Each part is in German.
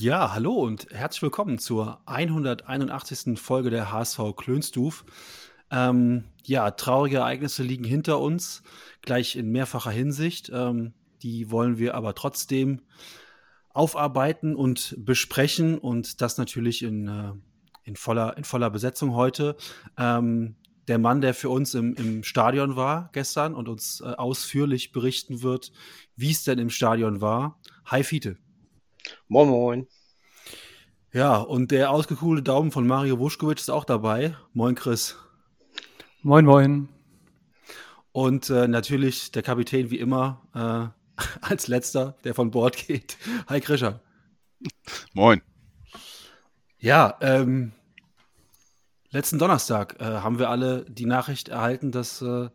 Ja, hallo und herzlich willkommen zur 181. Folge der HSV Klönstuf. Ähm, ja, traurige Ereignisse liegen hinter uns, gleich in mehrfacher Hinsicht. Ähm, die wollen wir aber trotzdem aufarbeiten und besprechen und das natürlich in, äh, in, voller, in voller Besetzung heute. Ähm, der Mann, der für uns im, im Stadion war gestern und uns äh, ausführlich berichten wird, wie es denn im Stadion war. Hi Fiete. Moin Moin. Ja, und der ausgekuhlte Daumen von Mario Wuschkowitsch ist auch dabei. Moin Chris. Moin Moin. Und äh, natürlich der Kapitän wie immer äh, als letzter, der von Bord geht. Hi Krischer. Moin. Ja, ähm, letzten Donnerstag äh, haben wir alle die Nachricht erhalten, dass äh,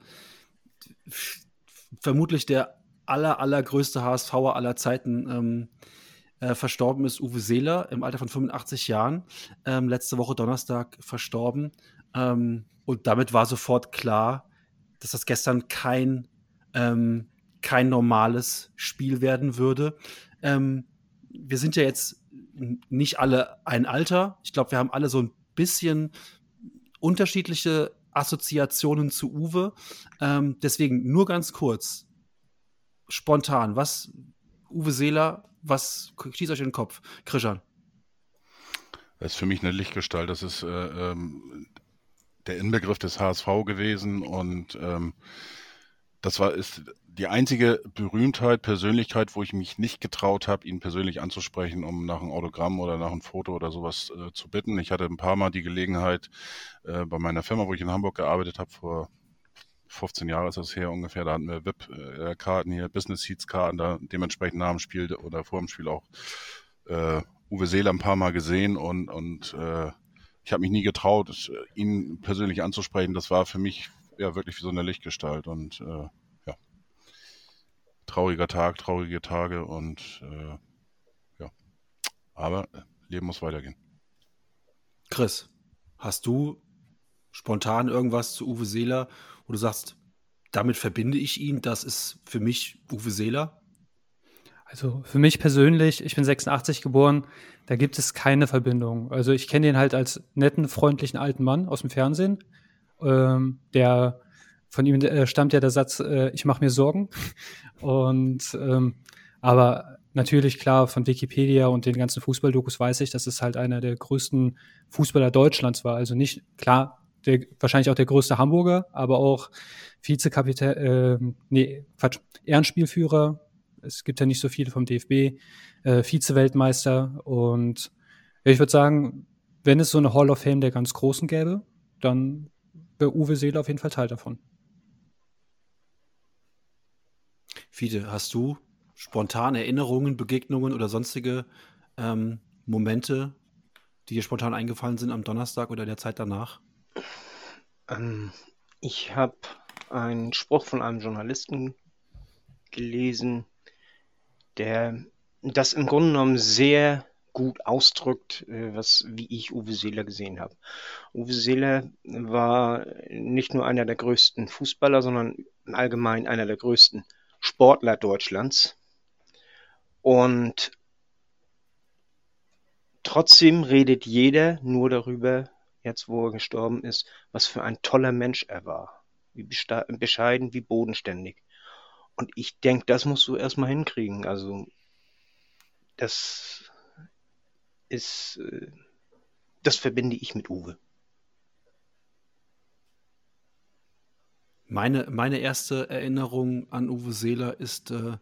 vermutlich der aller, allergrößte HSVer aller Zeiten ähm, äh, verstorben ist, Uwe Seeler, im Alter von 85 Jahren. Ähm, letzte Woche Donnerstag verstorben. Ähm, und damit war sofort klar, dass das gestern kein, ähm, kein normales Spiel werden würde. Ähm, wir sind ja jetzt nicht alle ein Alter. Ich glaube, wir haben alle so ein bisschen unterschiedliche Assoziationen zu Uwe. Ähm, deswegen nur ganz kurz, spontan, was, Uwe Seeler, was schießt euch in den Kopf? Krishan. Das ist für mich eine Lichtgestalt. Das ist äh, ähm, der Inbegriff des HSV gewesen und ähm, das war ist die einzige Berühmtheit, Persönlichkeit, wo ich mich nicht getraut habe, ihn persönlich anzusprechen, um nach einem Autogramm oder nach einem Foto oder sowas äh, zu bitten. Ich hatte ein paar Mal die Gelegenheit äh, bei meiner Firma, wo ich in Hamburg gearbeitet habe, vor 15 Jahre ist das her ungefähr, da hatten wir VIP-Karten hier, Business Seats-Karten, da dementsprechend nach dem Spiel oder vor dem Spiel auch äh, Uwe Seeler ein paar Mal gesehen und, und äh, ich habe mich nie getraut, ihn persönlich anzusprechen. Das war für mich ja wirklich wie so eine Lichtgestalt und äh, ja, trauriger Tag, traurige Tage und äh, ja, aber Leben muss weitergehen. Chris, hast du spontan irgendwas zu Uwe Seeler, wo du sagst, damit verbinde ich ihn, das ist für mich Uwe Seeler? Also für mich persönlich, ich bin 86 geboren, da gibt es keine Verbindung. Also ich kenne ihn halt als netten, freundlichen alten Mann aus dem Fernsehen, ähm, der von ihm äh, stammt ja der Satz, äh, ich mache mir Sorgen. Und ähm, aber natürlich klar von Wikipedia und den ganzen Fußballdokus weiß ich, dass es halt einer der größten Fußballer Deutschlands war. Also nicht klar, der, wahrscheinlich auch der größte Hamburger, aber auch Vizekapitän, äh, nee, Quatsch, Ehrenspielführer. Es gibt ja nicht so viele vom DFB, äh, Vize-Weltmeister und ja, ich würde sagen, wenn es so eine Hall of Fame der ganz Großen gäbe, dann wäre Uwe Seele auf jeden Fall Teil davon. Fiete, hast du spontan Erinnerungen, Begegnungen oder sonstige ähm, Momente, die dir spontan eingefallen sind am Donnerstag oder der Zeit danach? Ähm, ich habe einen Spruch von einem Journalisten gelesen, der das im Grunde genommen sehr gut ausdrückt, äh, was, wie ich Uwe Seeler gesehen habe. Uwe Seeler war nicht nur einer der größten Fußballer, sondern allgemein einer der größten Sportler Deutschlands. Und trotzdem redet jeder nur darüber, jetzt wo er gestorben ist, was für ein toller Mensch er war. Wie bescheiden, wie bodenständig. Und ich denke, das musst du erstmal hinkriegen. Also, das ist, äh, das verbinde ich mit Uwe. Meine, meine erste Erinnerung an Uwe Seeler ist äh,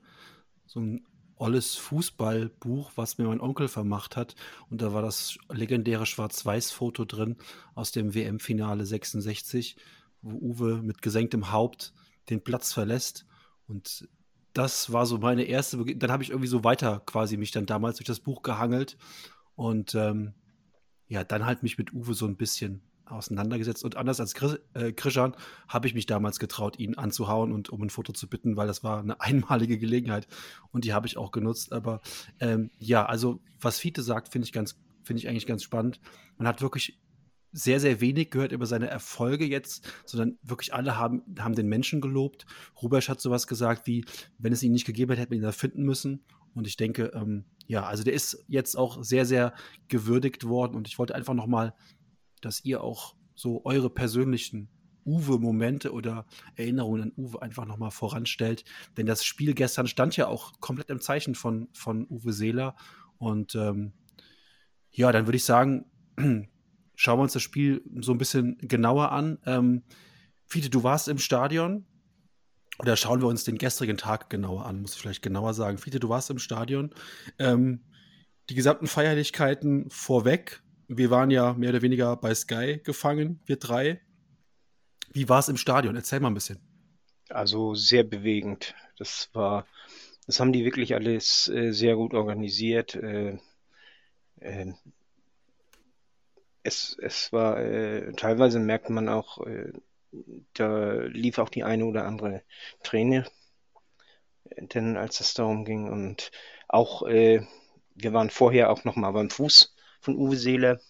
so ein olles Fußballbuch, was mir mein Onkel vermacht hat. Und da war das legendäre Schwarz-Weiß-Foto drin aus dem WM-Finale 66, wo Uwe mit gesenktem Haupt den Platz verlässt. Und das war so meine erste, Be dann habe ich irgendwie so weiter quasi mich dann damals durch das Buch gehangelt und ähm, ja, dann halt mich mit Uwe so ein bisschen auseinandergesetzt. Und anders als Chris, äh, habe ich mich damals getraut, ihn anzuhauen und um ein Foto zu bitten, weil das war eine einmalige Gelegenheit und die habe ich auch genutzt. Aber ähm, ja, also was Fiete sagt, finde ich ganz, finde ich eigentlich ganz spannend. Man hat wirklich sehr, sehr wenig gehört über seine Erfolge jetzt, sondern wirklich alle haben, haben den Menschen gelobt. Rubesch hat sowas gesagt wie, wenn es ihn nicht gegeben hätte, hätte man ihn da finden müssen. Und ich denke, ähm, ja, also der ist jetzt auch sehr, sehr gewürdigt worden. Und ich wollte einfach nochmal, dass ihr auch so eure persönlichen Uwe-Momente oder Erinnerungen an Uwe einfach nochmal voranstellt. Denn das Spiel gestern stand ja auch komplett im Zeichen von, von Uwe Seeler. Und ähm, ja, dann würde ich sagen, schauen wir uns das Spiel so ein bisschen genauer an. Ähm, Fiete, du warst im Stadion. Oder schauen wir uns den gestrigen Tag genauer an, muss ich vielleicht genauer sagen. Fiete, du warst im Stadion. Ähm, die gesamten Feierlichkeiten vorweg. Wir waren ja mehr oder weniger bei Sky gefangen, wir drei. Wie war es im Stadion? Erzähl mal ein bisschen. Also sehr bewegend. Das war, das haben die wirklich alles äh, sehr gut organisiert. Äh, äh, es, es war, äh, teilweise merkt man auch, äh, da lief auch die eine oder andere Träne, äh, denn als es darum ging und auch, wir waren vorher auch noch mal beim Fuß von Uwe Seele,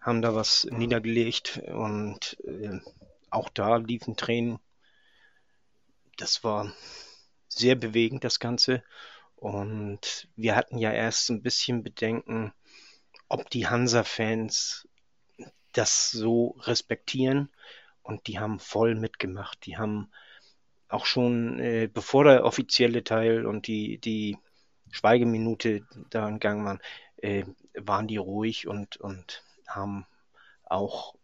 haben da was niedergelegt und äh, auch da liefen Tränen. Das war sehr bewegend, das Ganze. Und wir hatten ja erst ein bisschen Bedenken, ob die Hansa-Fans das so respektieren. Und die haben voll mitgemacht. Die haben auch schon, äh, bevor der offizielle Teil und die, die Schweigeminute da in Gang waren, äh, waren die ruhig und, und haben auch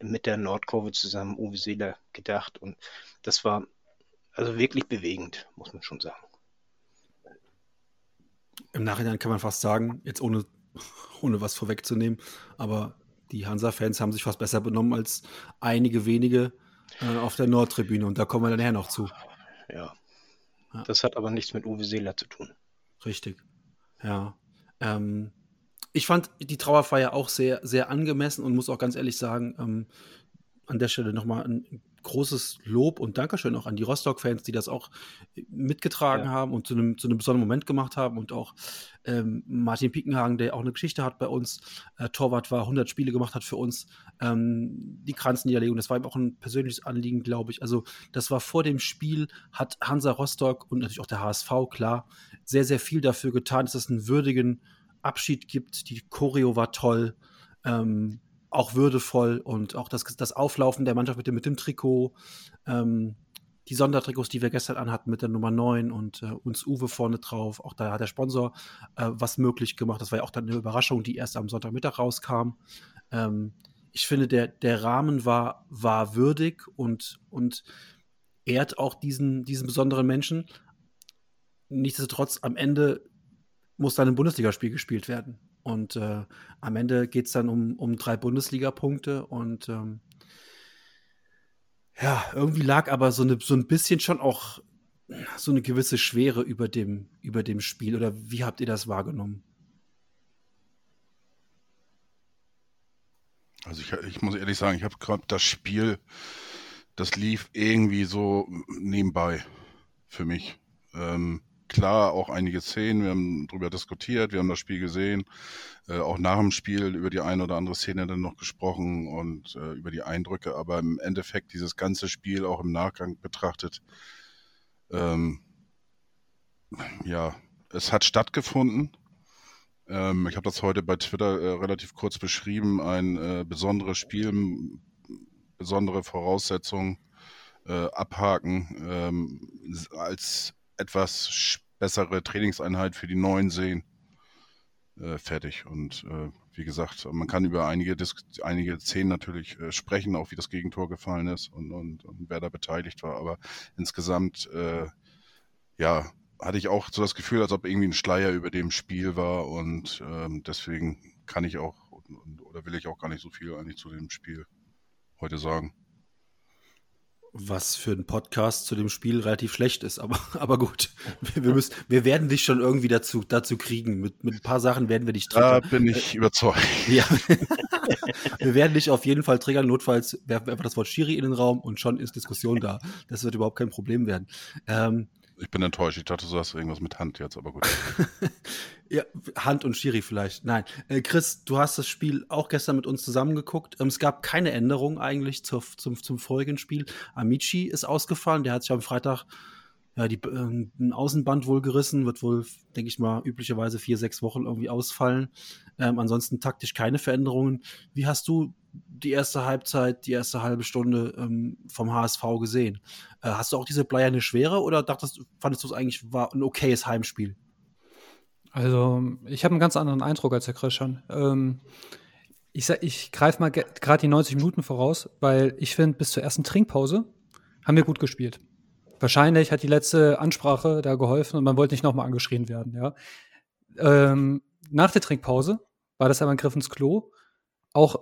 mit der Nordkurve zusammen Uwe Seeler gedacht. Und das war also wirklich bewegend, muss man schon sagen. Im Nachhinein kann man fast sagen, jetzt ohne ohne was vorwegzunehmen. Aber die Hansa-Fans haben sich fast besser benommen als einige wenige äh, auf der Nordtribüne. Und da kommen wir dann nachher noch zu. Ja. ja. Das hat aber nichts mit Uwe Seeler zu tun. Richtig. Ja. Ähm, ich fand die Trauerfeier auch sehr, sehr angemessen und muss auch ganz ehrlich sagen, ähm, an der Stelle nochmal ein großes Lob und Dankeschön auch an die Rostock-Fans, die das auch mitgetragen ja. haben und zu einem, zu einem besonderen Moment gemacht haben. Und auch ähm, Martin Piekenhagen, der auch eine Geschichte hat bei uns, äh, Torwart war, 100 Spiele gemacht hat für uns, ähm, die Kranzniederlegung, das war ihm auch ein persönliches Anliegen, glaube ich. Also das war vor dem Spiel, hat Hansa Rostock und natürlich auch der HSV, klar, sehr, sehr viel dafür getan, dass es einen würdigen Abschied gibt. Die Choreo war toll. Ähm, auch würdevoll und auch das, das Auflaufen der Mannschaft mit dem, mit dem Trikot, ähm, die Sondertrikots, die wir gestern anhatten mit der Nummer 9 und äh, uns Uwe vorne drauf. Auch da hat der Sponsor äh, was möglich gemacht. Das war ja auch dann eine Überraschung, die erst am Sonntagmittag rauskam. Ähm, ich finde, der, der Rahmen war, war würdig und, und ehrt auch diesen, diesen besonderen Menschen. Nichtsdestotrotz, am Ende muss dann ein Bundesligaspiel gespielt werden. Und äh, am Ende geht es dann um, um drei Bundesliga-Punkte und ähm, ja, irgendwie lag aber so, eine, so ein bisschen schon auch so eine gewisse Schwere über dem, über dem Spiel. Oder wie habt ihr das wahrgenommen? Also ich, ich muss ehrlich sagen, ich habe gerade das Spiel, das lief irgendwie so nebenbei für mich. Ähm, klar auch einige Szenen, wir haben darüber diskutiert, wir haben das Spiel gesehen, äh, auch nach dem Spiel über die eine oder andere Szene dann noch gesprochen und äh, über die Eindrücke, aber im Endeffekt dieses ganze Spiel auch im Nachgang betrachtet, ähm, ja, es hat stattgefunden. Ähm, ich habe das heute bei Twitter äh, relativ kurz beschrieben, ein äh, besonderes Spiel, besondere Voraussetzungen äh, abhaken ähm, als etwas bessere Trainingseinheit für die neuen sehen. Äh, fertig. Und äh, wie gesagt, man kann über einige, Dis einige Szenen natürlich äh, sprechen, auch wie das Gegentor gefallen ist und, und, und wer da beteiligt war. Aber insgesamt, äh, ja, hatte ich auch so das Gefühl, als ob irgendwie ein Schleier über dem Spiel war und ähm, deswegen kann ich auch oder will ich auch gar nicht so viel eigentlich zu dem Spiel heute sagen. Was für einen Podcast zu dem Spiel relativ schlecht ist, aber, aber gut. Wir, müssen, wir werden dich schon irgendwie dazu, dazu kriegen. Mit, mit ein paar Sachen werden wir dich triggern. Da bin ich überzeugt. Ja. wir werden dich auf jeden Fall triggern. Notfalls werfen wir einfach das Wort Schiri in den Raum und schon ist Diskussion da. Das wird überhaupt kein Problem werden. Ähm, ich bin enttäuscht. Ich dachte, du sagst irgendwas mit Hand jetzt, aber gut. ja, Hand und Schiri vielleicht. Nein. Äh, Chris, du hast das Spiel auch gestern mit uns zusammengeguckt. Ähm, es gab keine Änderung eigentlich zur, zum, zum vorigen Spiel. Amici ist ausgefallen. Der hat sich am Freitag ja, die, äh, ein Außenband wohl gerissen, wird wohl, denke ich mal, üblicherweise vier, sechs Wochen irgendwie ausfallen. Ähm, ansonsten taktisch keine Veränderungen. Wie hast du die erste Halbzeit, die erste halbe Stunde ähm, vom HSV gesehen? Äh, hast du auch diese bleierne Schwere oder dachtest, fandest du es eigentlich war ein okayes Heimspiel? Also, ich habe einen ganz anderen Eindruck als der Christian. Ähm, ich ich greife mal gerade die 90 Minuten voraus, weil ich finde, bis zur ersten Trinkpause haben wir gut gespielt. Wahrscheinlich hat die letzte Ansprache da geholfen und man wollte nicht nochmal angeschrien werden, ja. Ähm, nach der Trinkpause war das aber ein Griff ins Klo. Auch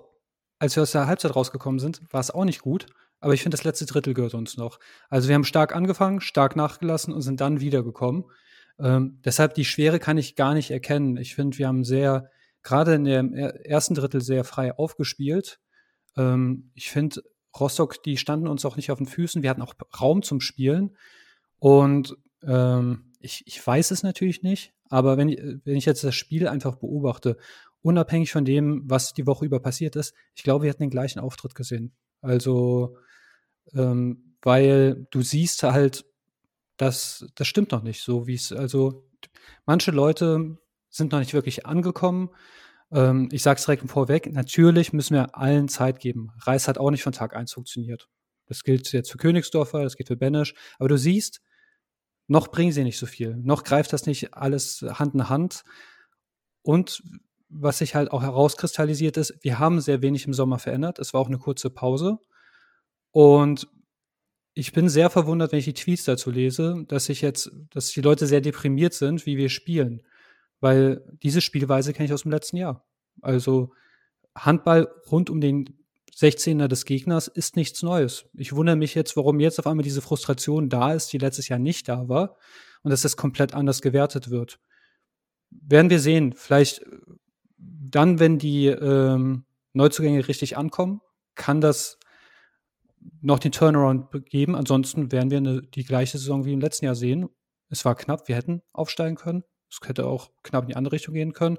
als wir aus der Halbzeit rausgekommen sind, war es auch nicht gut. Aber ich finde, das letzte Drittel gehört uns noch. Also wir haben stark angefangen, stark nachgelassen und sind dann wiedergekommen. Ähm, deshalb die Schwere kann ich gar nicht erkennen. Ich finde, wir haben sehr, gerade in dem ersten Drittel sehr frei aufgespielt. Ähm, ich finde, Rostock, die standen uns auch nicht auf den Füßen. Wir hatten auch Raum zum Spielen. Und ähm, ich, ich weiß es natürlich nicht, aber wenn, wenn ich jetzt das Spiel einfach beobachte, unabhängig von dem, was die Woche über passiert ist, ich glaube, wir hätten den gleichen Auftritt gesehen. Also, ähm, weil du siehst halt, dass das stimmt noch nicht so, wie es, also manche Leute sind noch nicht wirklich angekommen. Ähm, ich sage es direkt vorweg, natürlich müssen wir allen Zeit geben. Reis hat auch nicht von Tag 1 funktioniert. Das gilt jetzt für Königsdorfer, das gilt für Benesch. Aber du siehst, noch bringen sie nicht so viel. Noch greift das nicht alles Hand in Hand. Und was sich halt auch herauskristallisiert ist, wir haben sehr wenig im Sommer verändert. Es war auch eine kurze Pause. Und ich bin sehr verwundert, wenn ich die Tweets dazu lese, dass ich jetzt, dass die Leute sehr deprimiert sind, wie wir spielen. Weil diese Spielweise kenne ich aus dem letzten Jahr. Also Handball rund um den 16er des Gegners ist nichts Neues. Ich wundere mich jetzt, warum jetzt auf einmal diese Frustration da ist, die letztes Jahr nicht da war und dass das komplett anders gewertet wird. Werden wir sehen. Vielleicht dann, wenn die ähm, Neuzugänge richtig ankommen, kann das noch den Turnaround geben. Ansonsten werden wir eine, die gleiche Saison wie im letzten Jahr sehen. Es war knapp, wir hätten aufsteigen können. Es hätte auch knapp in die andere Richtung gehen können.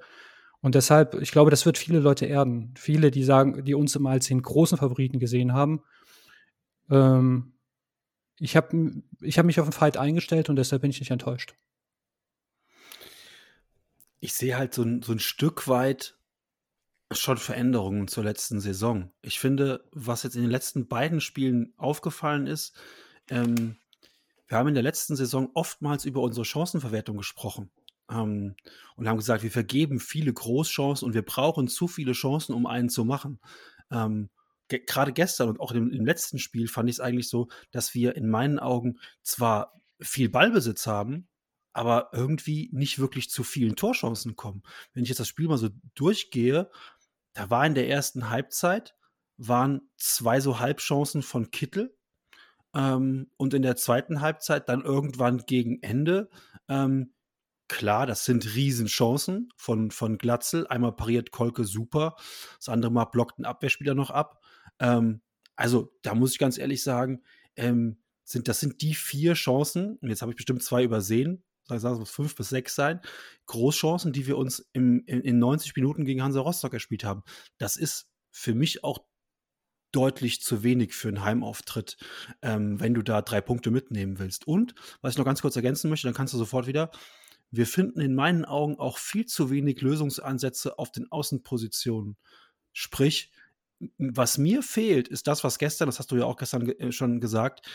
Und deshalb, ich glaube, das wird viele Leute erden. Viele, die sagen, die uns immer als den großen Favoriten gesehen haben. Ähm, ich habe ich hab mich auf den Fight eingestellt und deshalb bin ich nicht enttäuscht. Ich sehe halt so ein, so ein Stück weit schon Veränderungen zur letzten Saison. Ich finde, was jetzt in den letzten beiden Spielen aufgefallen ist, ähm, wir haben in der letzten Saison oftmals über unsere Chancenverwertung gesprochen ähm, und haben gesagt, wir vergeben viele Großchancen und wir brauchen zu viele Chancen, um einen zu machen. Ähm, ge Gerade gestern und auch im, im letzten Spiel fand ich es eigentlich so, dass wir in meinen Augen zwar viel Ballbesitz haben, aber irgendwie nicht wirklich zu vielen Torchancen kommen. Wenn ich jetzt das Spiel mal so durchgehe, da war in der ersten Halbzeit waren zwei so Halbchancen von Kittel ähm, und in der zweiten Halbzeit dann irgendwann gegen Ende ähm, klar, das sind Riesenchancen von, von Glatzel. Einmal pariert Kolke super, das andere Mal blockt ein Abwehrspieler noch ab. Ähm, also, da muss ich ganz ehrlich sagen, ähm, sind, das sind die vier Chancen, und jetzt habe ich bestimmt zwei übersehen, sagen es muss fünf bis sechs sein, Großchancen, die wir uns im, in, in 90 Minuten gegen Hansa Rostock gespielt haben. Das ist für mich auch deutlich zu wenig für einen Heimauftritt, ähm, wenn du da drei Punkte mitnehmen willst. Und, was ich noch ganz kurz ergänzen möchte, dann kannst du sofort wieder, wir finden in meinen Augen auch viel zu wenig Lösungsansätze auf den Außenpositionen. Sprich, was mir fehlt, ist das, was gestern, das hast du ja auch gestern äh, schon gesagt,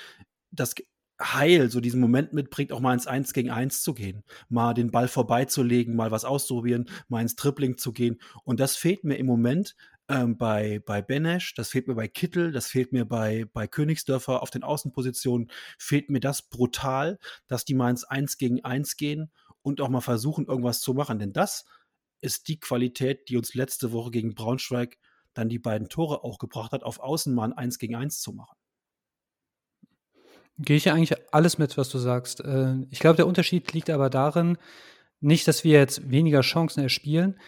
das Heil, so diesen Moment mitbringt, auch mal ins Eins gegen Eins zu gehen, mal den Ball vorbeizulegen, mal was auszuprobieren, mal ins Tripling zu gehen. Und das fehlt mir im Moment ähm, bei, bei Benesch, das fehlt mir bei Kittel, das fehlt mir bei, bei Königsdörfer auf den Außenpositionen, fehlt mir das brutal, dass die mal ins Eins gegen Eins gehen und auch mal versuchen, irgendwas zu machen. Denn das ist die Qualität, die uns letzte Woche gegen Braunschweig dann die beiden Tore auch gebracht hat, auf Außen mal ein 1 gegen 1 zu machen. Gehe ich eigentlich alles mit, was du sagst. Äh, ich glaube, der Unterschied liegt aber darin, nicht, dass wir jetzt weniger Chancen erspielen,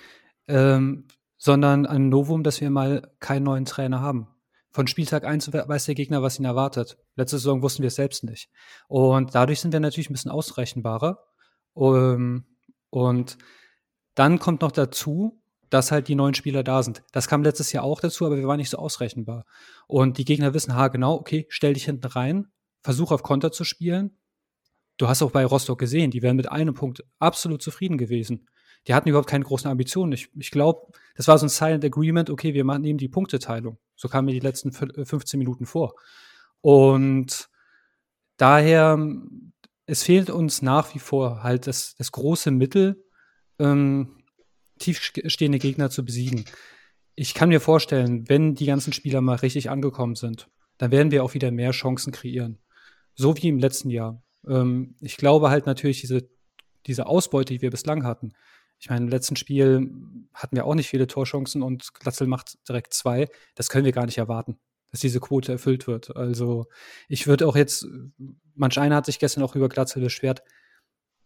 ähm, sondern ein Novum, dass wir mal keinen neuen Trainer haben. Von Spieltag 1 weiß der Gegner, was ihn erwartet. Letzte Saison wussten wir es selbst nicht. Und dadurch sind wir natürlich ein bisschen ausrechenbarer. Um, ähm, und dann kommt noch dazu, dass halt die neuen Spieler da sind. Das kam letztes Jahr auch dazu, aber wir waren nicht so ausrechenbar. Und die Gegner wissen, ha, genau, okay, stell dich hinten rein, versuch auf Konter zu spielen. Du hast auch bei Rostock gesehen, die wären mit einem Punkt absolut zufrieden gewesen. Die hatten überhaupt keine großen Ambitionen. Ich, ich glaube, das war so ein Silent Agreement, okay, wir nehmen die Punkteteilung. So kamen mir die letzten 15 Minuten vor. Und daher, es fehlt uns nach wie vor halt das, das große Mittel, ähm, tiefstehende Gegner zu besiegen. Ich kann mir vorstellen, wenn die ganzen Spieler mal richtig angekommen sind, dann werden wir auch wieder mehr Chancen kreieren. So wie im letzten Jahr. Ähm, ich glaube halt natürlich, diese, diese Ausbeute, die wir bislang hatten. Ich meine, im letzten Spiel hatten wir auch nicht viele Torchancen und Glatzel macht direkt zwei. Das können wir gar nicht erwarten, dass diese Quote erfüllt wird. Also ich würde auch jetzt, manch einer hat sich gestern auch über Glatzel beschwert,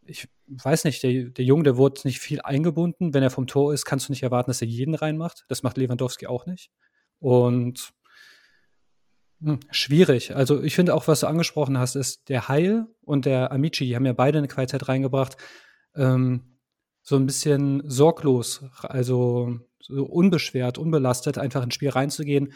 ich weiß nicht, der, der Junge, der wurde nicht viel eingebunden. Wenn er vom Tor ist, kannst du nicht erwarten, dass er jeden reinmacht. Das macht Lewandowski auch nicht. Und hm, schwierig. Also ich finde auch, was du angesprochen hast, ist der Heil und der Amici, die haben ja beide eine Qualität reingebracht. Ähm, so ein bisschen sorglos, also so unbeschwert, unbelastet, einfach ins Spiel reinzugehen,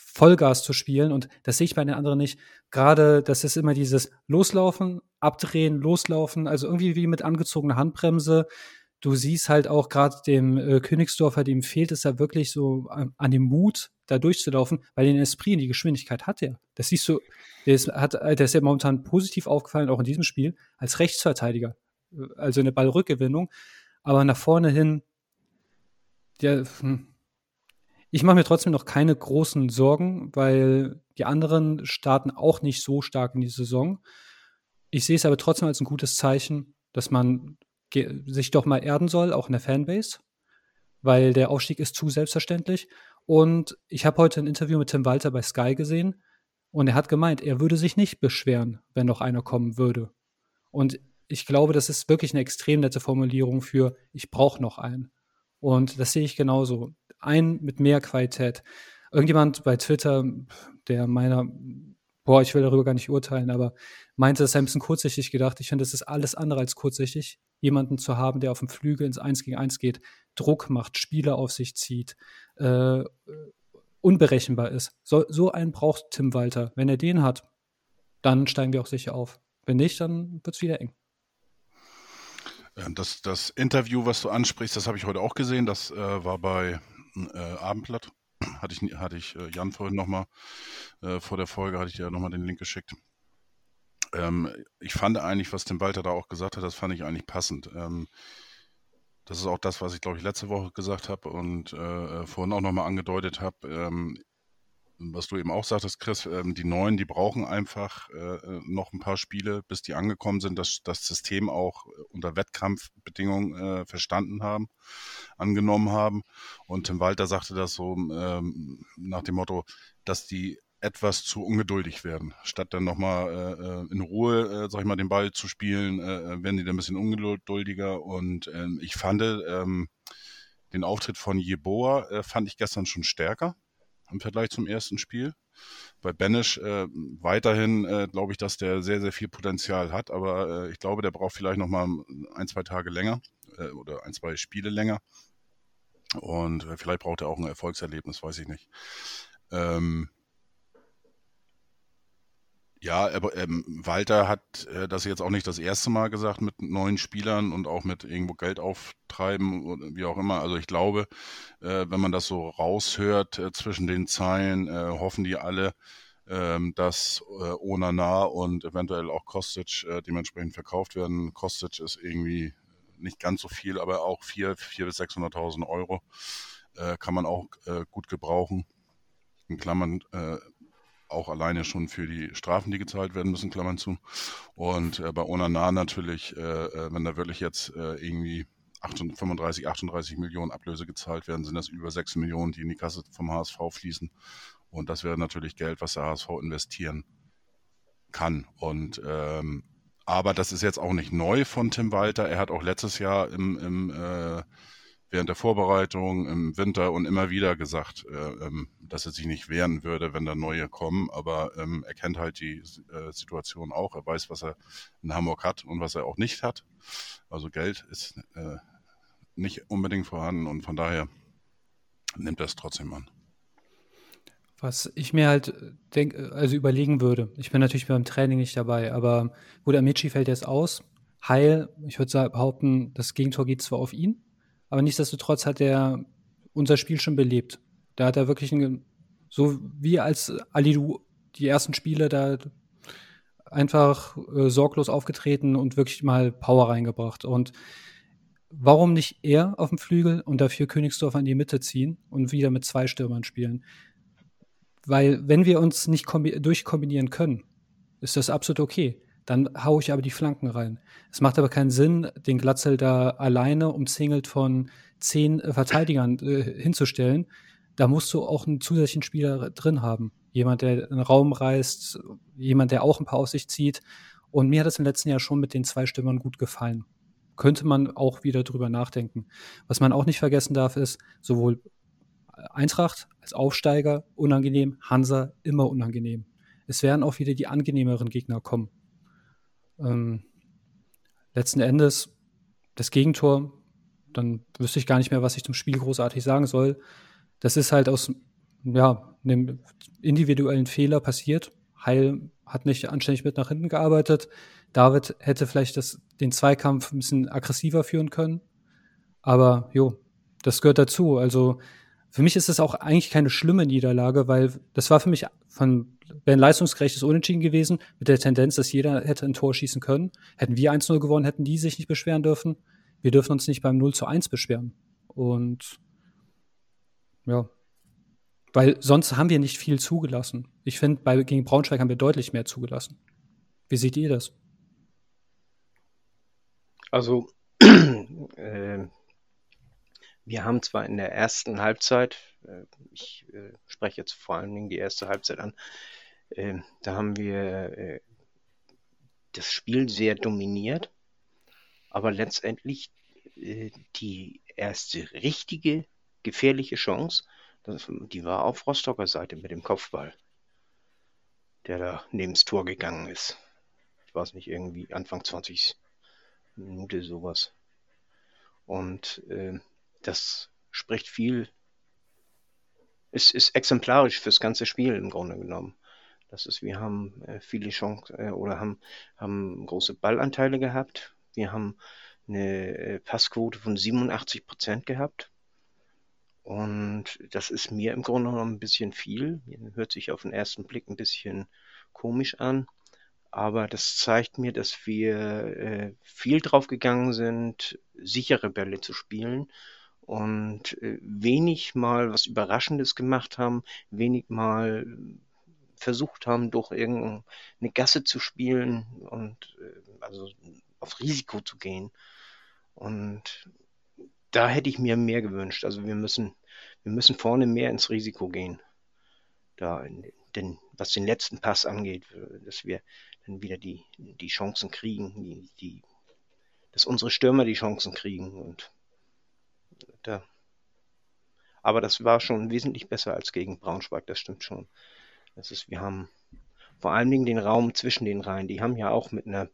Vollgas zu spielen. Und das sehe ich bei den anderen nicht. Gerade, das ist immer dieses Loslaufen, Abdrehen, Loslaufen, also irgendwie wie mit angezogener Handbremse. Du siehst halt auch gerade dem äh, Königsdorfer, dem fehlt es ja wirklich so an, an, dem Mut, da durchzulaufen, weil den Esprit und die Geschwindigkeit hat er. Das siehst du, der ist, hat, der ist ja momentan positiv aufgefallen, auch in diesem Spiel, als Rechtsverteidiger. Also eine Ballrückgewinnung. Aber nach vorne hin, der, hm, ich mache mir trotzdem noch keine großen Sorgen, weil die anderen starten auch nicht so stark in die Saison. Ich sehe es aber trotzdem als ein gutes Zeichen, dass man sich doch mal erden soll, auch in der Fanbase, weil der Aufstieg ist zu selbstverständlich. Und ich habe heute ein Interview mit Tim Walter bei Sky gesehen und er hat gemeint, er würde sich nicht beschweren, wenn noch einer kommen würde. Und ich glaube, das ist wirklich eine extrem nette Formulierung für ich brauche noch einen. Und das sehe ich genauso ein mit mehr Qualität. Irgendjemand bei Twitter, der meiner, boah, ich will darüber gar nicht urteilen, aber meinte, das sei ein bisschen kurzsichtig gedacht. Ich finde, es ist alles andere als kurzsichtig, jemanden zu haben, der auf dem Flügel ins Eins gegen Eins geht, Druck macht, Spieler auf sich zieht, äh, unberechenbar ist. So, so einen braucht Tim Walter. Wenn er den hat, dann steigen wir auch sicher auf. Wenn nicht, dann wird es wieder eng. Das, das Interview, was du ansprichst, das habe ich heute auch gesehen. Das äh, war bei äh, Abendblatt. Hatte ich, hatte ich äh, Jan vorhin nochmal, äh, vor der Folge hatte ich dir nochmal den Link geschickt. Ähm, ich fand eigentlich, was Tim Walter da auch gesagt hat, das fand ich eigentlich passend. Ähm, das ist auch das, was ich, glaube ich, letzte Woche gesagt habe und äh, vorhin auch nochmal angedeutet habe. Ähm, was du eben auch sagtest, Chris, ähm, die Neuen, die brauchen einfach äh, äh, noch ein paar Spiele, bis die angekommen sind, dass das System auch unter Wettkampfbedingungen äh, verstanden haben, angenommen haben. Und Tim Walter sagte das so ähm, nach dem Motto, dass die etwas zu ungeduldig werden. Statt dann nochmal äh, äh, in Ruhe, äh, sag ich mal, den Ball zu spielen, äh, werden die dann ein bisschen ungeduldiger. Und ähm, ich fand ähm, den Auftritt von Jeboa äh, fand ich gestern schon stärker im Vergleich zum ersten Spiel. Bei Banish äh, weiterhin äh, glaube ich, dass der sehr, sehr viel Potenzial hat, aber äh, ich glaube, der braucht vielleicht noch mal ein, zwei Tage länger äh, oder ein, zwei Spiele länger. Und äh, vielleicht braucht er auch ein Erfolgserlebnis, weiß ich nicht. Ähm, ja, aber ähm, Walter hat äh, das jetzt auch nicht das erste Mal gesagt mit neuen Spielern und auch mit irgendwo Geld auftreiben oder wie auch immer. Also ich glaube, äh, wenn man das so raushört äh, zwischen den Zeilen, äh, hoffen die alle, ähm, dass äh, Onana und eventuell auch Kostic äh, dementsprechend verkauft werden. Kostic ist irgendwie nicht ganz so viel, aber auch 4, 4 bis 600.000 Euro kann man auch gut gebrauchen. In Klammern auch alleine schon für die Strafen, die gezahlt werden müssen, Klammern zu. Und äh, bei Onana natürlich, äh, äh wenn da wirklich jetzt äh, irgendwie 35, 38 Millionen Ablöse gezahlt werden, sind das über 6 Millionen, die in die Kasse vom HSV fließen. Und das wäre natürlich Geld, was der HSV investieren kann. Und ähm, aber das ist jetzt auch nicht neu von Tim Walter. Er hat auch letztes Jahr im, im äh, während der Vorbereitung im Winter und immer wieder gesagt, äh, ähm, dass er sich nicht wehren würde, wenn da neue kommen. Aber ähm, er kennt halt die äh, Situation auch. Er weiß, was er in Hamburg hat und was er auch nicht hat. Also Geld ist äh, nicht unbedingt vorhanden und von daher nimmt er es trotzdem an. Was ich mir halt denk, also überlegen würde, ich bin natürlich beim Training nicht dabei, aber gut, Amici fällt jetzt aus. Heil, ich würde behaupten, das Gegentor geht zwar auf ihn, aber nichtsdestotrotz hat er unser Spiel schon belebt. Da hat er wirklich ein, so wie als Alidu die ersten Spiele da einfach äh, sorglos aufgetreten und wirklich mal Power reingebracht. Und warum nicht er auf dem Flügel und dafür Königsdorf an die Mitte ziehen und wieder mit zwei Stürmern spielen? Weil wenn wir uns nicht durchkombinieren können, ist das absolut okay. Dann haue ich aber die Flanken rein. Es macht aber keinen Sinn, den Glatzel da alleine umzingelt von zehn äh, Verteidigern äh, hinzustellen. Da musst du auch einen zusätzlichen Spieler drin haben. Jemand, der einen Raum reißt, jemand, der auch ein paar auf sich zieht. Und mir hat es im letzten Jahr schon mit den zwei Stimmern gut gefallen. Könnte man auch wieder drüber nachdenken. Was man auch nicht vergessen darf, ist, sowohl Eintracht als Aufsteiger unangenehm, Hansa immer unangenehm. Es werden auch wieder die angenehmeren Gegner kommen. Ähm, letzten Endes das Gegentor, dann wüsste ich gar nicht mehr, was ich zum Spiel großartig sagen soll. Das ist halt aus ja, einem individuellen Fehler passiert. Heil hat nicht anständig mit nach hinten gearbeitet. David hätte vielleicht das, den Zweikampf ein bisschen aggressiver führen können. Aber jo, das gehört dazu. Also für mich ist es auch eigentlich keine schlimme Niederlage, weil das war für mich von wäre ein leistungsgerechtes Unentschieden gewesen, mit der Tendenz, dass jeder hätte ein Tor schießen können. Hätten wir 1-0 gewonnen, hätten die sich nicht beschweren dürfen. Wir dürfen uns nicht beim 0 zu 1 beschweren. Und ja, weil sonst haben wir nicht viel zugelassen. Ich finde, gegen Braunschweig haben wir deutlich mehr zugelassen. Wie seht ihr das? Also, äh, wir haben zwar in der ersten Halbzeit, äh, ich äh, spreche jetzt vor allen Dingen die erste Halbzeit an, äh, da haben wir das Spiel sehr dominiert, aber letztendlich die erste richtige gefährliche Chance, die war auf Rostocker Seite mit dem Kopfball, der da neben das Tor gegangen ist. Ich weiß nicht, irgendwie Anfang 20 Minute sowas. Und äh, das spricht viel, ist, ist exemplarisch fürs ganze Spiel im Grunde genommen. Das ist, wir haben äh, viele Chancen äh, oder haben, haben große Ballanteile gehabt. Wir haben eine äh, Passquote von 87 Prozent gehabt. Und das ist mir im Grunde genommen ein bisschen viel. Hört sich auf den ersten Blick ein bisschen komisch an. Aber das zeigt mir, dass wir viel drauf gegangen sind, sichere Bälle zu spielen und äh, wenig mal was Überraschendes gemacht haben, wenig mal versucht haben, durch irgendeine Gasse zu spielen und äh, also auf Risiko zu gehen. Und da hätte ich mir mehr gewünscht. Also wir müssen, wir müssen vorne mehr ins Risiko gehen. Da, denn was den letzten Pass angeht, dass wir dann wieder die, die Chancen kriegen, die, die, dass unsere Stürmer die Chancen kriegen und da. Aber das war schon wesentlich besser als gegen Braunschweig, das stimmt schon. Das ist, wir haben vor allen Dingen den Raum zwischen den Reihen. Die haben ja auch mit einer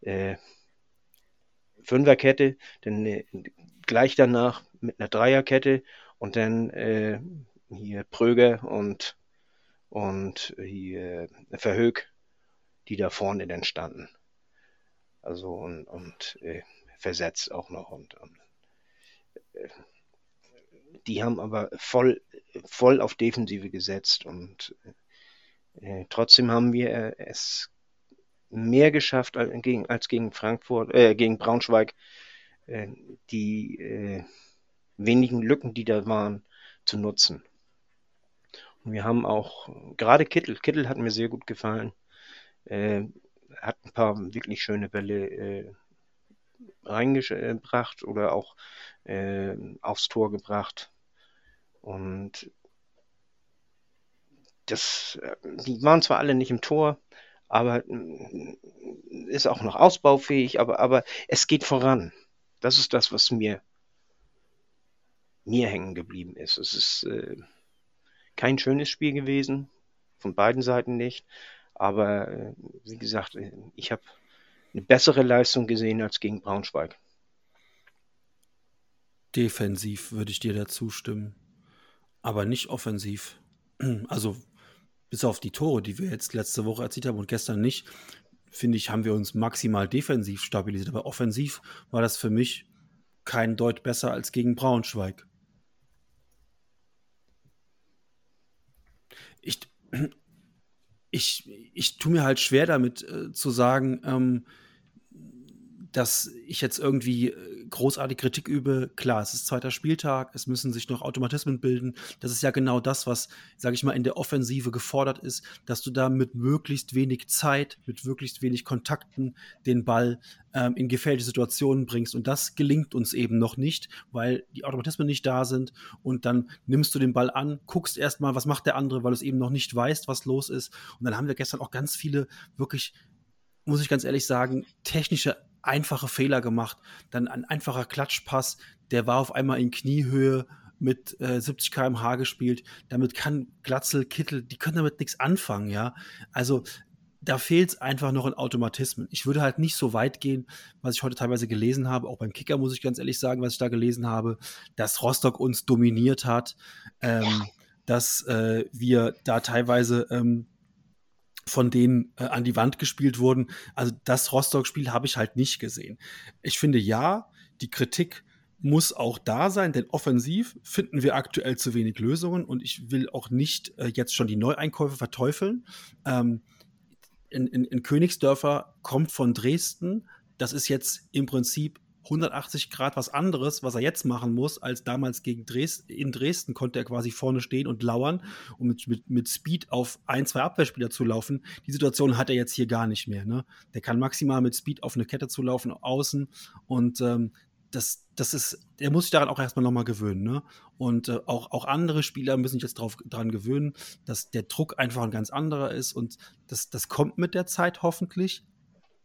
äh, Fünferkette, dann äh, gleich danach mit einer Dreierkette und dann äh, hier Pröger und, und hier Verhög, die da vorne dann standen. Also und, und äh, versetzt auch noch und, und die haben aber voll, voll auf Defensive gesetzt und äh, trotzdem haben wir äh, es mehr geschafft als gegen, als gegen Frankfurt, äh, gegen Braunschweig, äh, die äh, wenigen Lücken, die da waren, zu nutzen. Und wir haben auch, gerade Kittel, Kittel hat mir sehr gut gefallen, äh, hat ein paar wirklich schöne Bälle reingebracht oder auch äh, aufs Tor gebracht. Und das, äh, die waren zwar alle nicht im Tor, aber mm, ist auch noch ausbaufähig, aber, aber es geht voran. Das ist das, was mir, mir hängen geblieben ist. Es ist äh, kein schönes Spiel gewesen, von beiden Seiten nicht, aber äh, wie gesagt, äh, ich habe eine bessere Leistung gesehen als gegen Braunschweig. Defensiv würde ich dir dazu stimmen, aber nicht offensiv. Also bis auf die Tore, die wir jetzt letzte Woche erzielt haben und gestern nicht, finde ich, haben wir uns maximal defensiv stabilisiert. Aber offensiv war das für mich kein Deut besser als gegen Braunschweig. Ich, ich, ich tue mir halt schwer damit äh, zu sagen, ähm, dass ich jetzt irgendwie äh, großartig Kritik übe. Klar, es ist zweiter Spieltag, es müssen sich noch Automatismen bilden. Das ist ja genau das, was, sage ich mal, in der Offensive gefordert ist, dass du da mit möglichst wenig Zeit, mit möglichst wenig Kontakten den Ball ähm, in gefährliche Situationen bringst. Und das gelingt uns eben noch nicht, weil die Automatismen nicht da sind. Und dann nimmst du den Ball an, guckst erstmal, was macht der andere, weil du es eben noch nicht weißt, was los ist. Und dann haben wir gestern auch ganz viele wirklich muss ich ganz ehrlich sagen, technische einfache Fehler gemacht. Dann ein einfacher Klatschpass, der war auf einmal in Kniehöhe mit äh, 70 km/h gespielt. Damit kann Glatzel, Kittel, die können damit nichts anfangen, ja. Also da fehlt es einfach noch in Automatismen. Ich würde halt nicht so weit gehen, was ich heute teilweise gelesen habe, auch beim Kicker muss ich ganz ehrlich sagen, was ich da gelesen habe, dass Rostock uns dominiert hat, ähm, dass äh, wir da teilweise ähm, von denen äh, an die Wand gespielt wurden. Also das Rostock-Spiel habe ich halt nicht gesehen. Ich finde ja, die Kritik muss auch da sein, denn offensiv finden wir aktuell zu wenig Lösungen und ich will auch nicht äh, jetzt schon die Neueinkäufe verteufeln. Ähm, in, in, in Königsdörfer kommt von Dresden. Das ist jetzt im Prinzip 180 Grad was anderes, was er jetzt machen muss, als damals gegen Dresden. In Dresden konnte er quasi vorne stehen und lauern, um mit, mit, mit Speed auf ein, zwei Abwehrspieler zu laufen. Die Situation hat er jetzt hier gar nicht mehr. Ne? Der kann maximal mit Speed auf eine Kette zu laufen, außen. Und ähm, das, das ist, der muss sich daran auch erstmal nochmal gewöhnen. Ne? Und äh, auch, auch andere Spieler müssen sich jetzt drauf, dran gewöhnen, dass der Druck einfach ein ganz anderer ist. Und das, das kommt mit der Zeit hoffentlich.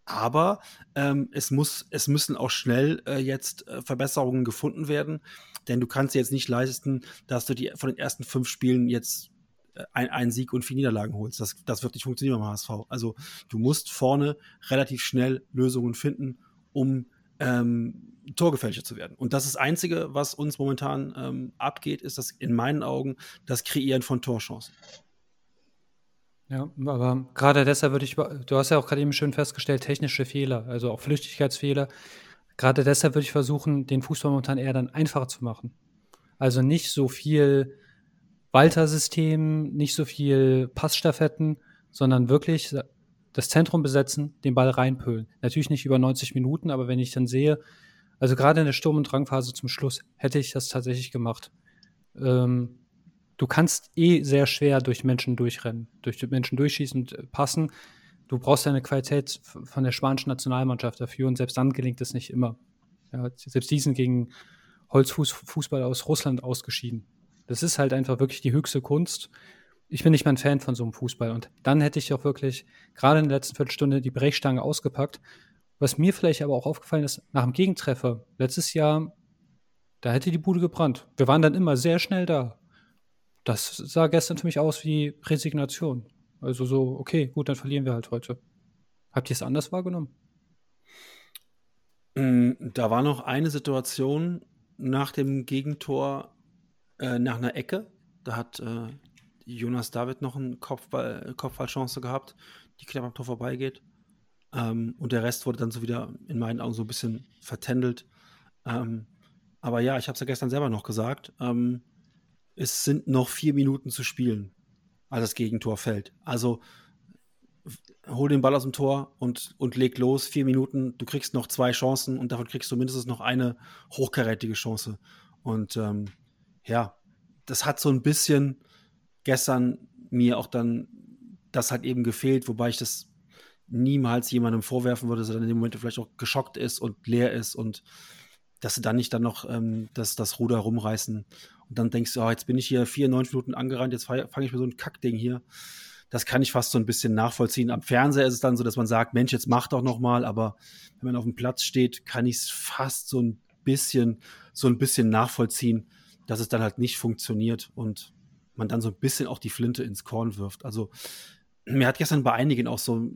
Aber ähm, es, muss, es müssen auch schnell äh, jetzt äh, Verbesserungen gefunden werden, denn du kannst dir jetzt nicht leisten, dass du die von den ersten fünf Spielen jetzt äh, ein, einen Sieg und vier Niederlagen holst. Das, das wird nicht funktionieren beim HSV. Also du musst vorne relativ schnell Lösungen finden, um ähm, torgefälscher zu werden. Und das ist das Einzige, was uns momentan ähm, abgeht, ist das in meinen Augen das Kreieren von Torchancen. Ja, aber gerade deshalb würde ich, du hast ja auch gerade eben schön festgestellt, technische Fehler, also auch Flüchtigkeitsfehler. Gerade deshalb würde ich versuchen, den Fußball momentan eher dann einfacher zu machen. Also nicht so viel Walter-System, nicht so viel Passstaffetten, sondern wirklich das Zentrum besetzen, den Ball reinpölen. Natürlich nicht über 90 Minuten, aber wenn ich dann sehe, also gerade in der Sturm- und Drangphase zum Schluss hätte ich das tatsächlich gemacht. Ähm, du kannst eh sehr schwer durch Menschen durchrennen, durch Menschen durchschießen und äh, passen. Du brauchst ja eine Qualität von der spanischen Nationalmannschaft dafür und selbst dann gelingt es nicht immer. Ja, selbst die sind gegen Holzfußball aus Russland ausgeschieden. Das ist halt einfach wirklich die höchste Kunst. Ich bin nicht mal ein Fan von so einem Fußball. Und dann hätte ich auch wirklich gerade in der letzten Viertelstunde die Brechstange ausgepackt. Was mir vielleicht aber auch aufgefallen ist, nach dem Gegentreffer letztes Jahr, da hätte die Bude gebrannt. Wir waren dann immer sehr schnell da das sah gestern für mich aus wie Resignation. Also so, okay, gut, dann verlieren wir halt heute. Habt ihr es anders wahrgenommen? Mm, da war noch eine Situation nach dem Gegentor äh, nach einer Ecke. Da hat äh, Jonas David noch eine Kopfball, Kopfballchance gehabt, die knapp am Tor vorbeigeht. Ähm, und der Rest wurde dann so wieder in meinen Augen so ein bisschen vertändelt. Ähm, aber ja, ich habe es ja gestern selber noch gesagt. Ähm, es sind noch vier Minuten zu spielen, als das Gegentor fällt. Also hol den Ball aus dem Tor und, und leg los. Vier Minuten, du kriegst noch zwei Chancen und davon kriegst du mindestens noch eine hochkarätige Chance. Und ähm, ja, das hat so ein bisschen gestern mir auch dann das hat eben gefehlt, wobei ich das niemals jemandem vorwerfen würde, dass er dann in dem Moment vielleicht auch geschockt ist und leer ist und dass sie dann nicht dann noch ähm, das, das Ruder rumreißen. Und dann denkst du, oh, jetzt bin ich hier 94 Minuten angerannt, jetzt fange ich mir so ein Kackding hier. das kann ich fast so ein bisschen nachvollziehen. Am Fernseher ist es dann so, dass man sagt, Mensch, jetzt mach doch noch mal, aber wenn man auf dem Platz steht, kann ich es fast so ein bisschen, so ein bisschen nachvollziehen, dass es dann halt nicht funktioniert und man dann so ein bisschen auch die Flinte ins Korn wirft. Also mir hat gestern bei einigen auch so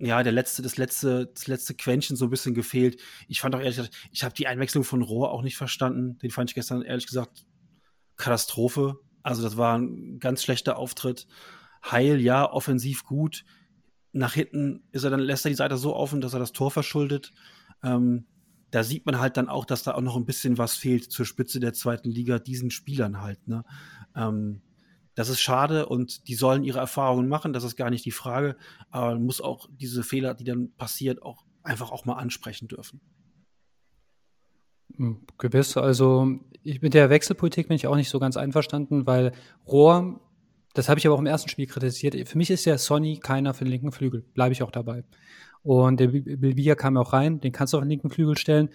ja, der letzte, das letzte, das letzte Quäntchen so ein bisschen gefehlt. Ich fand auch ehrlich gesagt, ich habe die Einwechslung von Rohr auch nicht verstanden. Den fand ich gestern ehrlich gesagt Katastrophe. Also das war ein ganz schlechter Auftritt. Heil, ja, offensiv gut. Nach hinten ist er dann, lässt er die Seite so offen, dass er das Tor verschuldet. Ähm, da sieht man halt dann auch, dass da auch noch ein bisschen was fehlt zur Spitze der zweiten Liga, diesen Spielern halt. Ne? Ähm, das ist schade und die sollen ihre Erfahrungen machen, das ist gar nicht die Frage. Aber man muss auch diese Fehler, die dann passiert, auch einfach auch mal ansprechen dürfen. Gewiss, also ich, mit der Wechselpolitik bin ich auch nicht so ganz einverstanden, weil Rohr, das habe ich aber auch im ersten Spiel kritisiert, für mich ist der Sonny keiner für den linken Flügel, bleibe ich auch dabei. Und der Bilbia kam auch rein, den kannst du auf den linken Flügel stellen.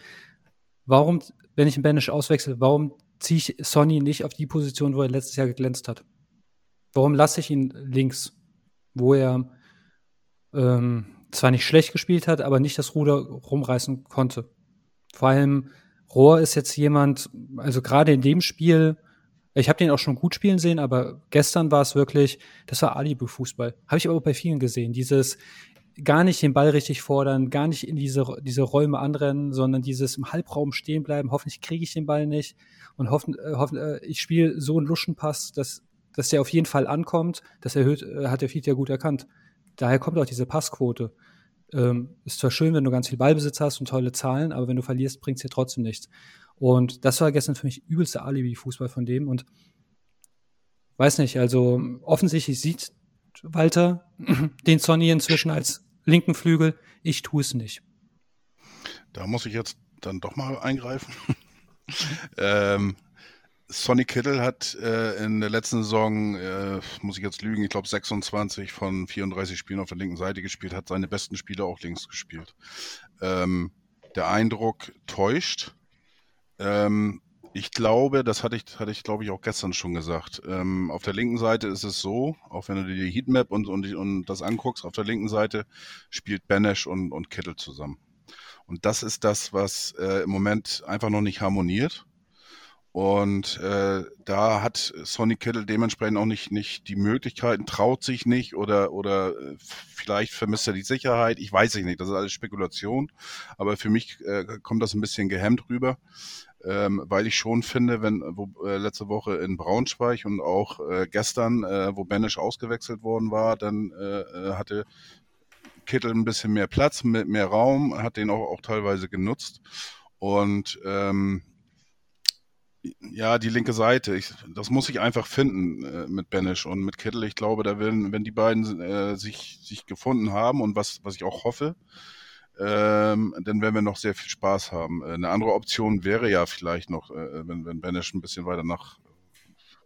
Warum, wenn ich einen Banish auswechsel, warum ziehe ich Sonny nicht auf die Position, wo er letztes Jahr geglänzt hat? Warum lasse ich ihn links, wo er ähm, zwar nicht schlecht gespielt hat, aber nicht das Ruder rumreißen konnte? Vor allem Rohr ist jetzt jemand, also gerade in dem Spiel, ich habe den auch schon gut spielen sehen, aber gestern war es wirklich, das war Alibi-Fußball. Habe ich aber auch bei vielen gesehen. Dieses gar nicht den Ball richtig fordern, gar nicht in diese, diese Räume anrennen, sondern dieses im Halbraum stehen bleiben. Hoffentlich kriege ich den Ball nicht und hoffen, äh, hoffen äh, ich spiele so einen Luschenpass, dass, dass der auf jeden Fall ankommt. Das erhöht, äh, hat der Fied ja gut erkannt. Daher kommt auch diese Passquote. Ähm, ist zwar schön, wenn du ganz viel Ballbesitz hast und tolle Zahlen, aber wenn du verlierst, bringt es dir trotzdem nichts. Und das war gestern für mich übelste Alibi-Fußball von dem und weiß nicht, also offensichtlich sieht Walter den Sonny inzwischen als linken Flügel. Ich tue es nicht. Da muss ich jetzt dann doch mal eingreifen. ähm, Sonny Kittle hat äh, in der letzten Saison, äh, muss ich jetzt lügen, ich glaube 26 von 34 Spielen auf der linken Seite gespielt, hat seine besten Spiele auch links gespielt. Ähm, der Eindruck täuscht. Ähm, ich glaube, das hatte ich, hatte ich glaube ich auch gestern schon gesagt. Ähm, auf der linken Seite ist es so, auch wenn du dir die Heatmap und, und, und das anguckst, auf der linken Seite spielt Benesch und, und Kittel zusammen. Und das ist das, was äh, im Moment einfach noch nicht harmoniert. Und äh, da hat Sonny Kittle dementsprechend auch nicht, nicht die Möglichkeiten, traut sich nicht oder, oder äh, vielleicht vermisst er die Sicherheit. Ich weiß es nicht, das ist alles Spekulation. Aber für mich äh, kommt das ein bisschen gehemmt rüber, ähm, weil ich schon finde, wenn wo, äh, letzte Woche in Braunschweig und auch äh, gestern, äh, wo Banish ausgewechselt worden war, dann äh, äh hatte Kittel ein bisschen mehr Platz, mit mehr Raum, hat den auch, auch teilweise genutzt. Und ähm, ja, die linke Seite. Ich, das muss ich einfach finden äh, mit Banish und mit Kittel. Ich glaube, da werden, wenn die beiden äh, sich, sich gefunden haben und was, was ich auch hoffe, ähm, dann werden wir noch sehr viel Spaß haben. Äh, eine andere Option wäre ja vielleicht noch, äh, wenn, wenn Banish ein bisschen weiter nach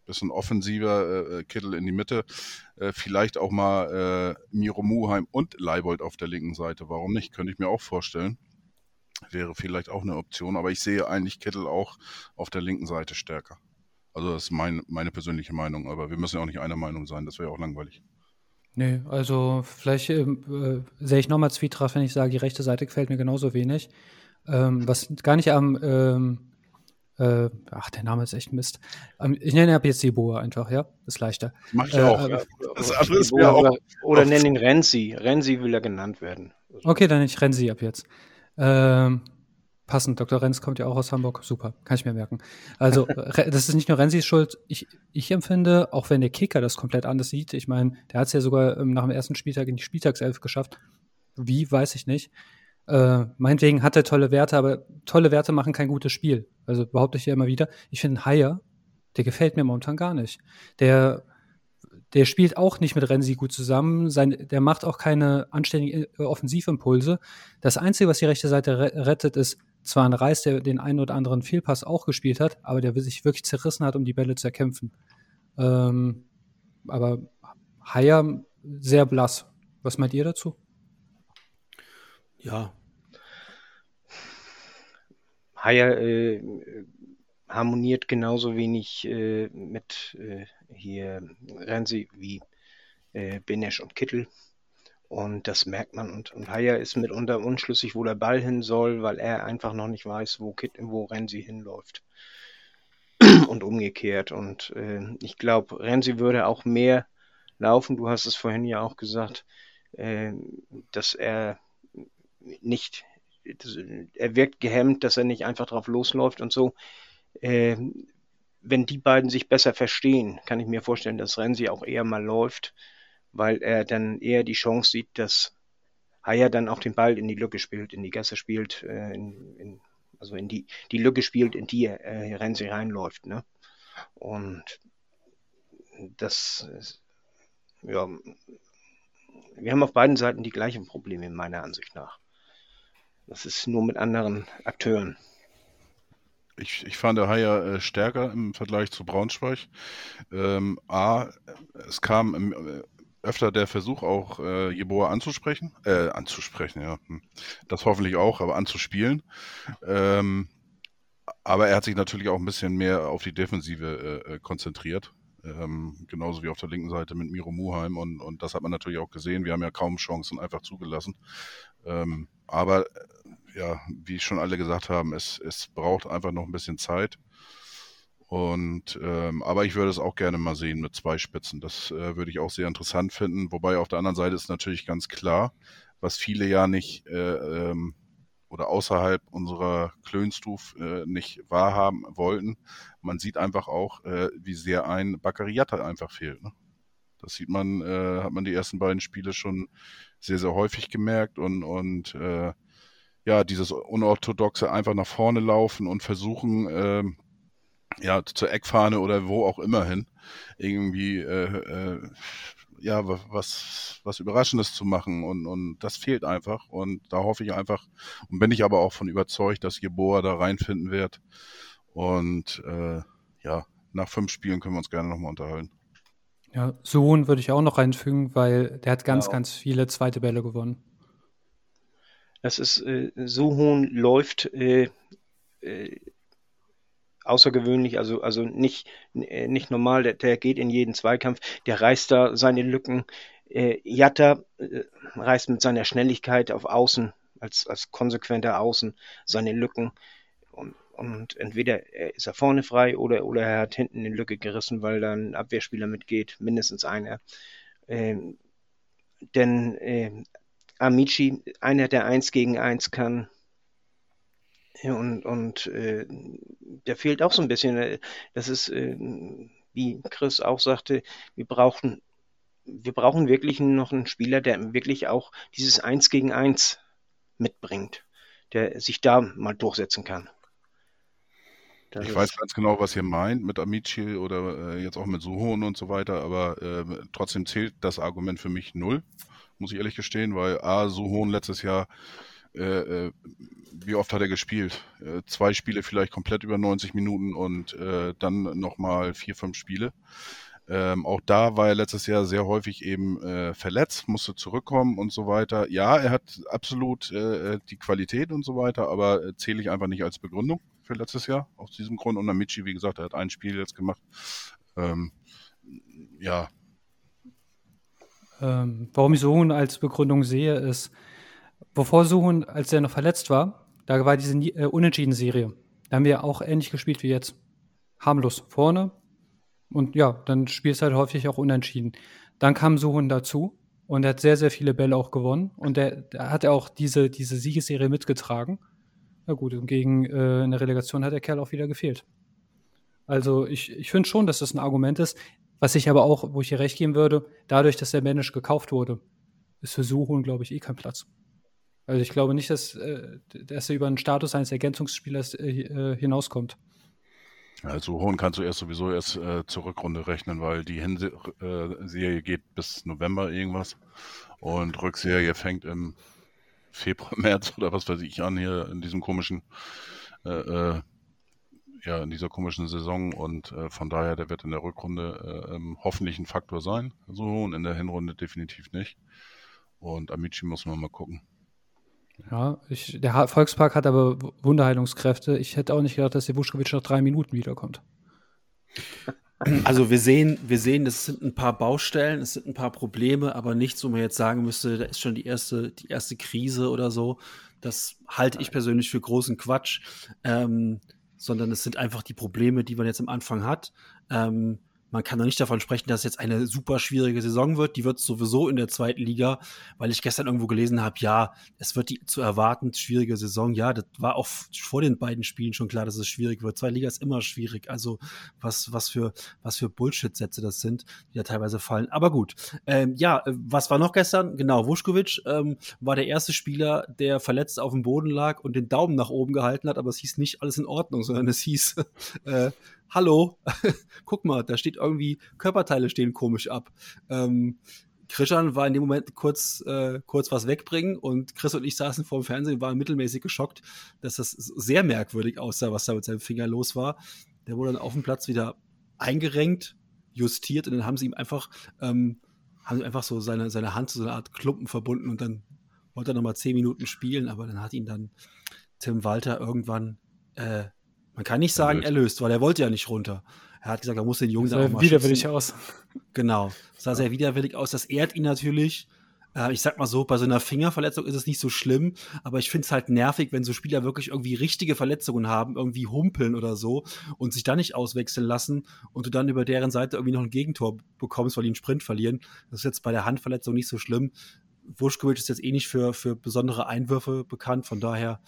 bisschen offensiver, äh, Kittel in die Mitte, äh, vielleicht auch mal äh, Miro Muheim und Leibold auf der linken Seite. Warum nicht? Könnte ich mir auch vorstellen wäre vielleicht auch eine Option, aber ich sehe eigentlich Kittel auch auf der linken Seite stärker. Also das ist mein, meine persönliche Meinung, aber wir müssen ja auch nicht einer Meinung sein, das wäre ja auch langweilig. Nee, also vielleicht ähm, äh, sehe ich nochmal Zwietracht, wenn ich sage, die rechte Seite gefällt mir genauso wenig. Ähm, was gar nicht am, ähm, äh, ach, der Name ist echt Mist. Ähm, ich nenne ab jetzt die Boa einfach, ja? Ist leichter. Mach ich äh, auch. Ja. Das alles Boa, auch. Oder, oder nenn ihn Renzi. Renzi will er genannt werden. Okay, dann nenne ich Renzi ab jetzt. Ähm, passend, Dr. Renz kommt ja auch aus Hamburg. Super, kann ich mir merken. Also, das ist nicht nur Renzis Schuld. Ich, ich empfinde, auch wenn der Kicker das komplett anders sieht, ich meine, der hat es ja sogar ähm, nach dem ersten Spieltag in die Spieltagself geschafft. Wie, weiß ich nicht. Äh, meinetwegen hat er tolle Werte, aber tolle Werte machen kein gutes Spiel. Also behaupte ich ja immer wieder. Ich finde Haier, der gefällt mir momentan gar nicht. Der der spielt auch nicht mit Renzi gut zusammen. Sein, der macht auch keine anständigen äh, Offensivimpulse. Das Einzige, was die rechte Seite rettet, ist zwar ein Reis, der den einen oder anderen Fehlpass auch gespielt hat, aber der sich wirklich zerrissen hat, um die Bälle zu erkämpfen. Ähm, aber Haier sehr blass. Was meint ihr dazu? Ja. Haier äh, harmoniert genauso wenig äh, mit äh, hier Renzi wie äh, Benesch und Kittel. Und das merkt man. Und, und Haier ist mitunter unschlüssig, wo der Ball hin soll, weil er einfach noch nicht weiß, wo, Kit, wo Renzi hinläuft. und umgekehrt. Und äh, ich glaube, Renzi würde auch mehr laufen. Du hast es vorhin ja auch gesagt, äh, dass er nicht, das, er wirkt gehemmt, dass er nicht einfach drauf losläuft und so. Äh, wenn die beiden sich besser verstehen, kann ich mir vorstellen, dass Renzi auch eher mal läuft weil er dann eher die Chance sieht, dass Haya dann auch den Ball in die Lücke spielt, in die Gasse spielt, äh, in, in, also in die, die Lücke spielt, in die äh, Renzi reinläuft. Ne? Und das ist, ja, wir haben auf beiden Seiten die gleichen Probleme, meiner Ansicht nach. Das ist nur mit anderen Akteuren. Ich, ich fand der Haier äh, stärker im Vergleich zu Braunschweig. Ähm, A, es kam im, äh, öfter der Versuch, auch äh, Jeboa anzusprechen. Äh, anzusprechen, ja. Hm. Das hoffentlich auch, aber anzuspielen. Ähm, aber er hat sich natürlich auch ein bisschen mehr auf die Defensive äh, äh, konzentriert. Ähm, genauso wie auf der linken Seite mit Miro Muheim. Und, und das hat man natürlich auch gesehen. Wir haben ja kaum Chancen einfach zugelassen. Ähm, aber ja, wie schon alle gesagt haben, es, es braucht einfach noch ein bisschen Zeit. Und ähm, aber ich würde es auch gerne mal sehen mit zwei Spitzen. Das äh, würde ich auch sehr interessant finden. Wobei auf der anderen Seite ist natürlich ganz klar, was viele ja nicht äh, ähm, oder außerhalb unserer Klönstuf äh, nicht wahrhaben wollten. Man sieht einfach auch, äh, wie sehr ein Baccariata einfach fehlt. Ne? Das sieht man, äh, hat man die ersten beiden Spiele schon sehr, sehr häufig gemerkt und, und äh, ja, dieses unorthodoxe einfach nach vorne laufen und versuchen, äh, ja, zur Eckfahne oder wo auch immer hin, irgendwie äh, äh, ja, was, was Überraschendes zu machen und, und das fehlt einfach und da hoffe ich einfach und bin ich aber auch von überzeugt, dass Jeboa da reinfinden wird und äh, ja, nach fünf Spielen können wir uns gerne nochmal unterhalten. Ja, Suhun würde ich auch noch reinfügen, weil der hat ganz, ja. ganz viele zweite Bälle gewonnen. Das ist, äh, Suhun läuft äh, äh, außergewöhnlich, also, also nicht, äh, nicht normal, der, der geht in jeden Zweikampf, der reißt da seine Lücken. Äh, Jatta äh, reißt mit seiner Schnelligkeit auf Außen, als, als konsequenter Außen, seine Lücken. Und, und entweder ist er vorne frei oder, oder er hat hinten eine Lücke gerissen, weil da ein Abwehrspieler mitgeht, mindestens einer. Ähm, denn äh, Amici, einer, der eins gegen eins kann, und, und äh, der fehlt auch so ein bisschen. Das ist, äh, wie Chris auch sagte, wir brauchen, wir brauchen wirklich noch einen Spieler, der wirklich auch dieses Eins gegen Eins mitbringt, der sich da mal durchsetzen kann. Das ich weiß ganz genau, was ihr meint mit Amici oder äh, jetzt auch mit Suhon und so weiter, aber äh, trotzdem zählt das Argument für mich null, muss ich ehrlich gestehen, weil A, Suhon letztes Jahr äh, äh, wie oft hat er gespielt? Äh, zwei Spiele vielleicht komplett über 90 Minuten und äh, dann nochmal vier, fünf Spiele. Ähm, auch da war er letztes Jahr sehr häufig eben äh, verletzt, musste zurückkommen und so weiter. Ja, er hat absolut äh, die Qualität und so weiter, aber äh, zähle ich einfach nicht als Begründung für letztes Jahr aus diesem Grund. Und Amici, wie gesagt, er hat ein Spiel jetzt gemacht. Ähm, ja. Ähm, warum ich so als Begründung sehe, ist, bevor Suhun, als er noch verletzt war, da war diese äh, Unentschieden-Serie. Da haben wir auch ähnlich gespielt wie jetzt. Harmlos vorne. Und ja, dann spielst du halt häufig auch unentschieden. Dann kam Suhun dazu und er hat sehr, sehr viele Bälle auch gewonnen. Und der, der hat auch diese, diese Siegesserie mitgetragen. Na gut, und gegen äh, eine Relegation hat der Kerl auch wieder gefehlt. Also ich, ich finde schon, dass das ein Argument ist. Was ich aber auch, wo ich dir recht geben würde, dadurch, dass der Mensch gekauft wurde, ist für Suhun, glaube ich, eh kein Platz. Also ich glaube nicht, dass, äh, dass er über den Status eines Ergänzungsspielers äh, äh hinauskommt. Also hohen kannst du erst sowieso erst äh, zur Rückrunde rechnen, weil die Hinserie geht bis November irgendwas und Rückserie fängt im Februar, März oder was weiß ich an hier in diesem komischen, äh, äh, ja, in dieser komischen Saison und äh, von daher, der wird in der Rückrunde äh, ähm, hoffentlich ein Faktor sein, so und in der Hinrunde definitiv nicht. Und Amici muss man mal gucken. Ja, ich, der Volkspark hat aber Wunderheilungskräfte. Ich hätte auch nicht gedacht, dass der Wuschkowitsch nach drei Minuten wiederkommt. Also wir sehen, wir sehen, es sind ein paar Baustellen, es sind ein paar Probleme, aber nichts, wo man jetzt sagen müsste, da ist schon die erste, die erste Krise oder so. Das halte ich persönlich für großen Quatsch, ähm, sondern es sind einfach die Probleme, die man jetzt am Anfang hat. Ähm, man kann doch nicht davon sprechen, dass jetzt eine super schwierige Saison wird. Die wird sowieso in der zweiten Liga, weil ich gestern irgendwo gelesen habe, ja, es wird die zu erwarten schwierige Saison. Ja, das war auch vor den beiden Spielen schon klar, dass es schwierig wird. Zwei Liga ist immer schwierig. Also was, was für, was für Bullshit-Sätze das sind, die da teilweise fallen. Aber gut. Ähm, ja, was war noch gestern? Genau, Vuskovic ähm, war der erste Spieler, der verletzt auf dem Boden lag und den Daumen nach oben gehalten hat, aber es hieß nicht alles in Ordnung, sondern es hieß, äh, hallo, guck mal, da steht irgendwie, Körperteile stehen komisch ab. Ähm, Christian war in dem Moment kurz, äh, kurz was wegbringen und Chris und ich saßen vor dem Fernsehen und waren mittelmäßig geschockt, dass das sehr merkwürdig aussah, was da mit seinem Finger los war. Der wurde dann auf dem Platz wieder eingerenkt, justiert und dann haben sie ihm einfach, ähm, haben sie einfach so seine, seine Hand zu so einer Art Klumpen verbunden und dann wollte er nochmal zehn Minuten spielen, aber dann hat ihn dann Tim Walter irgendwann äh, man kann nicht sagen, er löst, weil er wollte ja nicht runter. Er hat gesagt, er muss den Jungen dann auch mal widerwillig schützen. aus. Genau. sah sehr widerwillig aus. Das ehrt ihn natürlich. Äh, ich sag mal so, bei so einer Fingerverletzung ist es nicht so schlimm, aber ich finde es halt nervig, wenn so Spieler wirklich irgendwie richtige Verletzungen haben, irgendwie humpeln oder so und sich dann nicht auswechseln lassen und du dann über deren Seite irgendwie noch ein Gegentor bekommst, weil die einen Sprint verlieren. Das ist jetzt bei der Handverletzung nicht so schlimm. Wuschkowitsch ist jetzt eh nicht für, für besondere Einwürfe bekannt, von daher.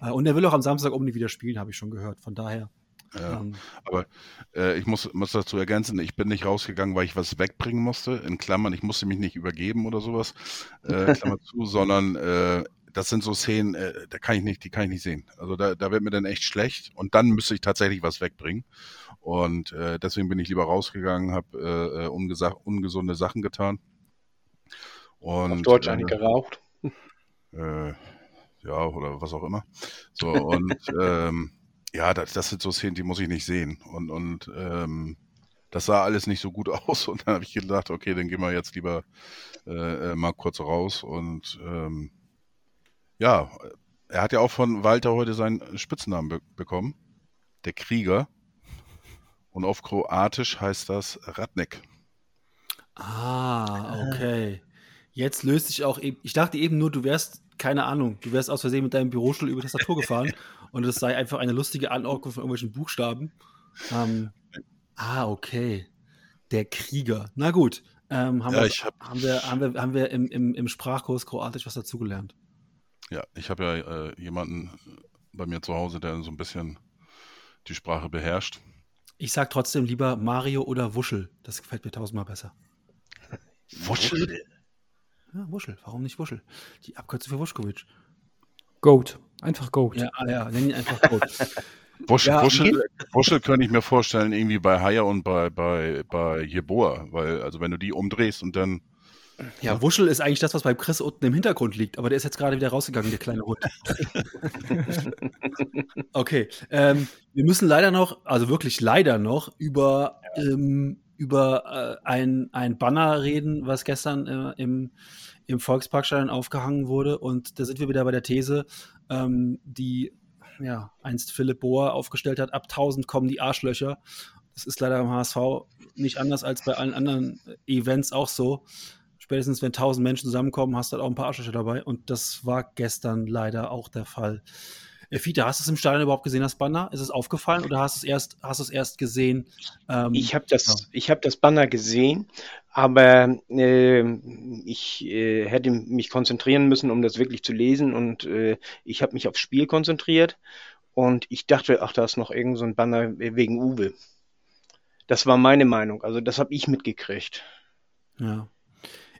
Äh, und er will auch am Samstag unbedingt wieder spielen, habe ich schon gehört. Von daher. Ja, ähm, aber äh, ich muss, muss dazu ergänzen, ich bin nicht rausgegangen, weil ich was wegbringen musste. In Klammern, ich musste mich nicht übergeben oder sowas, äh, Klammer zu, sondern äh, das sind so Szenen, äh, da kann ich nicht, die kann ich nicht sehen. Also da, da wird mir dann echt schlecht und dann müsste ich tatsächlich was wegbringen. Und äh, deswegen bin ich lieber rausgegangen, habe ungesunde Sachen getan. Und, Auf Deutsch eine äh, geraucht. Äh, ja, oder was auch immer. So, und ähm, ja, das, das, sind so Szenen, die muss ich nicht sehen. Und, und ähm, das sah alles nicht so gut aus. Und dann habe ich gedacht, okay, dann gehen wir jetzt lieber äh, äh, mal kurz raus. Und ähm, ja, er hat ja auch von Walter heute seinen Spitznamen be bekommen. Der Krieger. Und auf Kroatisch heißt das Radnek. Ah, okay. Jetzt löst sich auch eben, ich dachte eben nur, du wärst, keine Ahnung, du wärst aus Versehen mit deinem Bürostuhl über die Tastatur gefahren und es sei einfach eine lustige Anordnung von irgendwelchen Buchstaben. Ähm, ah, okay. Der Krieger. Na gut. Ähm, haben, ja, wir, hab, haben, wir, haben wir, haben wir im, im, im Sprachkurs Kroatisch was dazugelernt? Ja, ich habe ja äh, jemanden bei mir zu Hause, der so ein bisschen die Sprache beherrscht. Ich sag trotzdem lieber Mario oder Wuschel. Das gefällt mir tausendmal besser. Wuschel? Ja, Wuschel. Warum nicht Wuschel? Die Abkürzung für Wuschkowitsch. Goat. Einfach Goat. Ja, ah, ja, nenn ihn einfach Goat. Wuschel, ja, Wuschel, Wuschel könnte ich mir vorstellen, irgendwie bei Haya und bei, bei, bei Jeboa, weil, also wenn du die umdrehst und dann. Ja, Wuschel ist eigentlich das, was bei Chris unten im Hintergrund liegt, aber der ist jetzt gerade wieder rausgegangen, der kleine Hund. okay, ähm, wir müssen leider noch, also wirklich leider noch, über ähm, über äh, ein, ein Banner reden, was gestern äh, im, im Volksparkstadion aufgehangen wurde. Und da sind wir wieder bei der These, ähm, die ja, einst Philipp Bohr aufgestellt hat, ab 1000 kommen die Arschlöcher. Das ist leider im HSV nicht anders als bei allen anderen Events auch so. Spätestens wenn 1000 Menschen zusammenkommen, hast du halt auch ein paar Arschlöcher dabei. Und das war gestern leider auch der Fall. Äh, Fiete, hast du es im Stadion überhaupt gesehen, das Banner? Ist es aufgefallen oder hast du es erst, hast es erst gesehen? Ähm, ich habe das, ja. ich hab das Banner gesehen, aber äh, ich äh, hätte mich konzentrieren müssen, um das wirklich zu lesen und äh, ich habe mich aufs Spiel konzentriert und ich dachte, ach, da ist noch irgend so ein Banner wegen Uwe. Das war meine Meinung, also das habe ich mitgekriegt. Ja.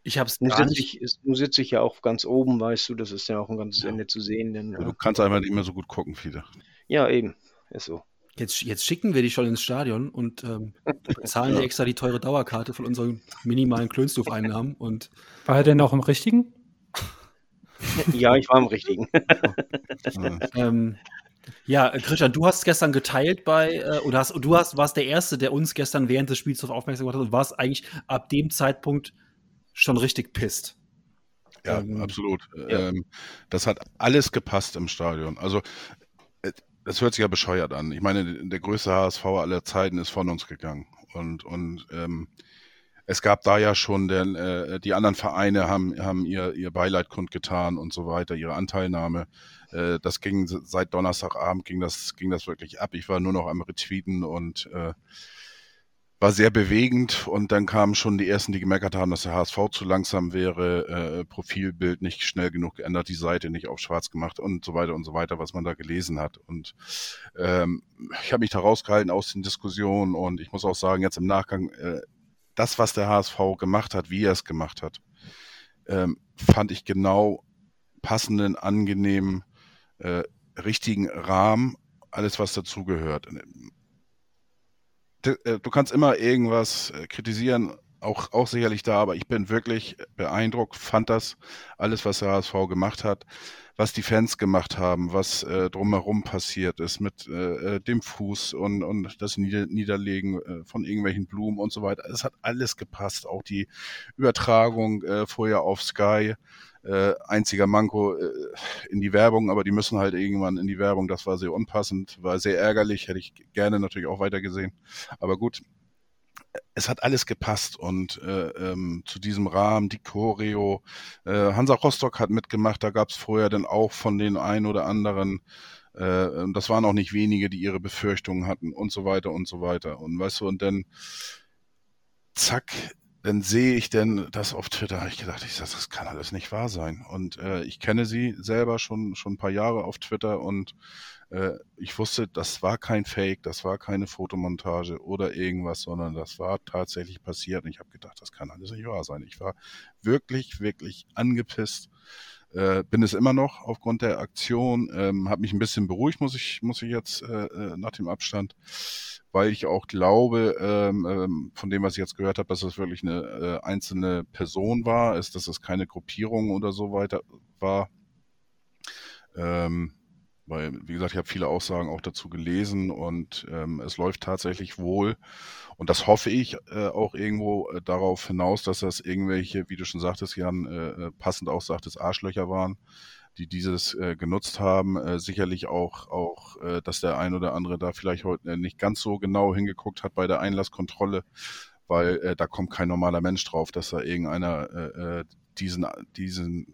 Ich habe es gar nicht. Ich, nun sitze ich ja auch ganz oben, weißt du, das ist ja auch ein ganzes ja. Ende zu sehen. Denn, ja. Du kannst einfach nicht mehr so gut gucken, viele. Ja, eben. Ist so. Jetzt, jetzt schicken wir dich schon ins Stadion und ähm, bezahlen ja. dir extra die teure Dauerkarte von unseren minimalen Klönstuf-Einnahmen. Und War er denn auch im Richtigen? ja, ich war im Richtigen. ähm, ja, Christian, du hast gestern geteilt bei, äh, oder hast, du hast, warst der Erste, der uns gestern während des Spiels darauf aufmerksam gemacht hat und warst eigentlich ab dem Zeitpunkt schon richtig pisst. Ja, ähm, absolut. Ja. Ähm, das hat alles gepasst im Stadion. Also, das äh, hört sich ja bescheuert an. Ich meine, der größte HSV aller Zeiten ist von uns gegangen. Und, und ähm, es gab da ja schon, denn äh, die anderen Vereine haben, haben ihr, ihr Beileid kundgetan und so weiter, ihre Anteilnahme. Äh, das ging seit Donnerstagabend ging das, ging das wirklich ab. Ich war nur noch am Retweeten und äh, war sehr bewegend und dann kamen schon die ersten, die gemeckert haben, dass der HSV zu langsam wäre, äh, Profilbild nicht schnell genug geändert, die Seite nicht auf schwarz gemacht und so weiter und so weiter, was man da gelesen hat. Und ähm, ich habe mich da rausgehalten aus den Diskussionen und ich muss auch sagen, jetzt im Nachgang, äh, das, was der HSV gemacht hat, wie er es gemacht hat, ähm, fand ich genau passenden, angenehmen, äh, richtigen Rahmen, alles, was dazugehört. Äh, du kannst immer irgendwas äh, kritisieren, auch, auch sicherlich da, aber ich bin wirklich beeindruckt, fand das alles, was der HSV gemacht hat, was die Fans gemacht haben, was äh, drumherum passiert ist mit äh, äh dem Fuß und, und das Nieder Niederlegen äh, von irgendwelchen Blumen und so weiter. Es hat alles gepasst, auch die Übertragung vorher auf Sky. Äh, einziger Manko äh, in die Werbung, aber die müssen halt irgendwann in die Werbung. Das war sehr unpassend, war sehr ärgerlich, hätte ich gerne natürlich auch weiter gesehen. Aber gut, es hat alles gepasst und äh, ähm, zu diesem Rahmen, die Choreo, äh, Hansa Rostock hat mitgemacht, da gab es vorher dann auch von den ein oder anderen, äh, das waren auch nicht wenige, die ihre Befürchtungen hatten und so weiter und so weiter. Und weißt du, und dann zack, dann sehe ich denn das auf Twitter, ich gedacht, ich sag, das kann alles nicht wahr sein. Und äh, ich kenne sie selber schon, schon ein paar Jahre auf Twitter und äh, ich wusste, das war kein Fake, das war keine Fotomontage oder irgendwas, sondern das war tatsächlich passiert. Und ich habe gedacht, das kann alles nicht wahr sein. Ich war wirklich, wirklich angepisst. Äh, bin es immer noch aufgrund der Aktion, ähm, habe mich ein bisschen beruhigt, muss ich, muss ich jetzt äh, äh nach dem Abstand weil ich auch glaube, ähm, ähm, von dem, was ich jetzt gehört habe, dass es wirklich eine äh, einzelne Person war, ist, dass es keine Gruppierung oder so weiter war. Ähm, weil, wie gesagt, ich habe viele Aussagen auch dazu gelesen und ähm, es läuft tatsächlich wohl. Und das hoffe ich äh, auch irgendwo äh, darauf hinaus, dass das irgendwelche, wie du schon sagtest, Jan, äh, äh passend auch sagtest, Arschlöcher waren, die dieses äh, genutzt haben. Äh, sicherlich auch, auch äh, dass der ein oder andere da vielleicht heute äh, nicht ganz so genau hingeguckt hat bei der Einlasskontrolle, weil äh, da kommt kein normaler Mensch drauf, dass da irgendeiner äh, äh, diesen, diesen,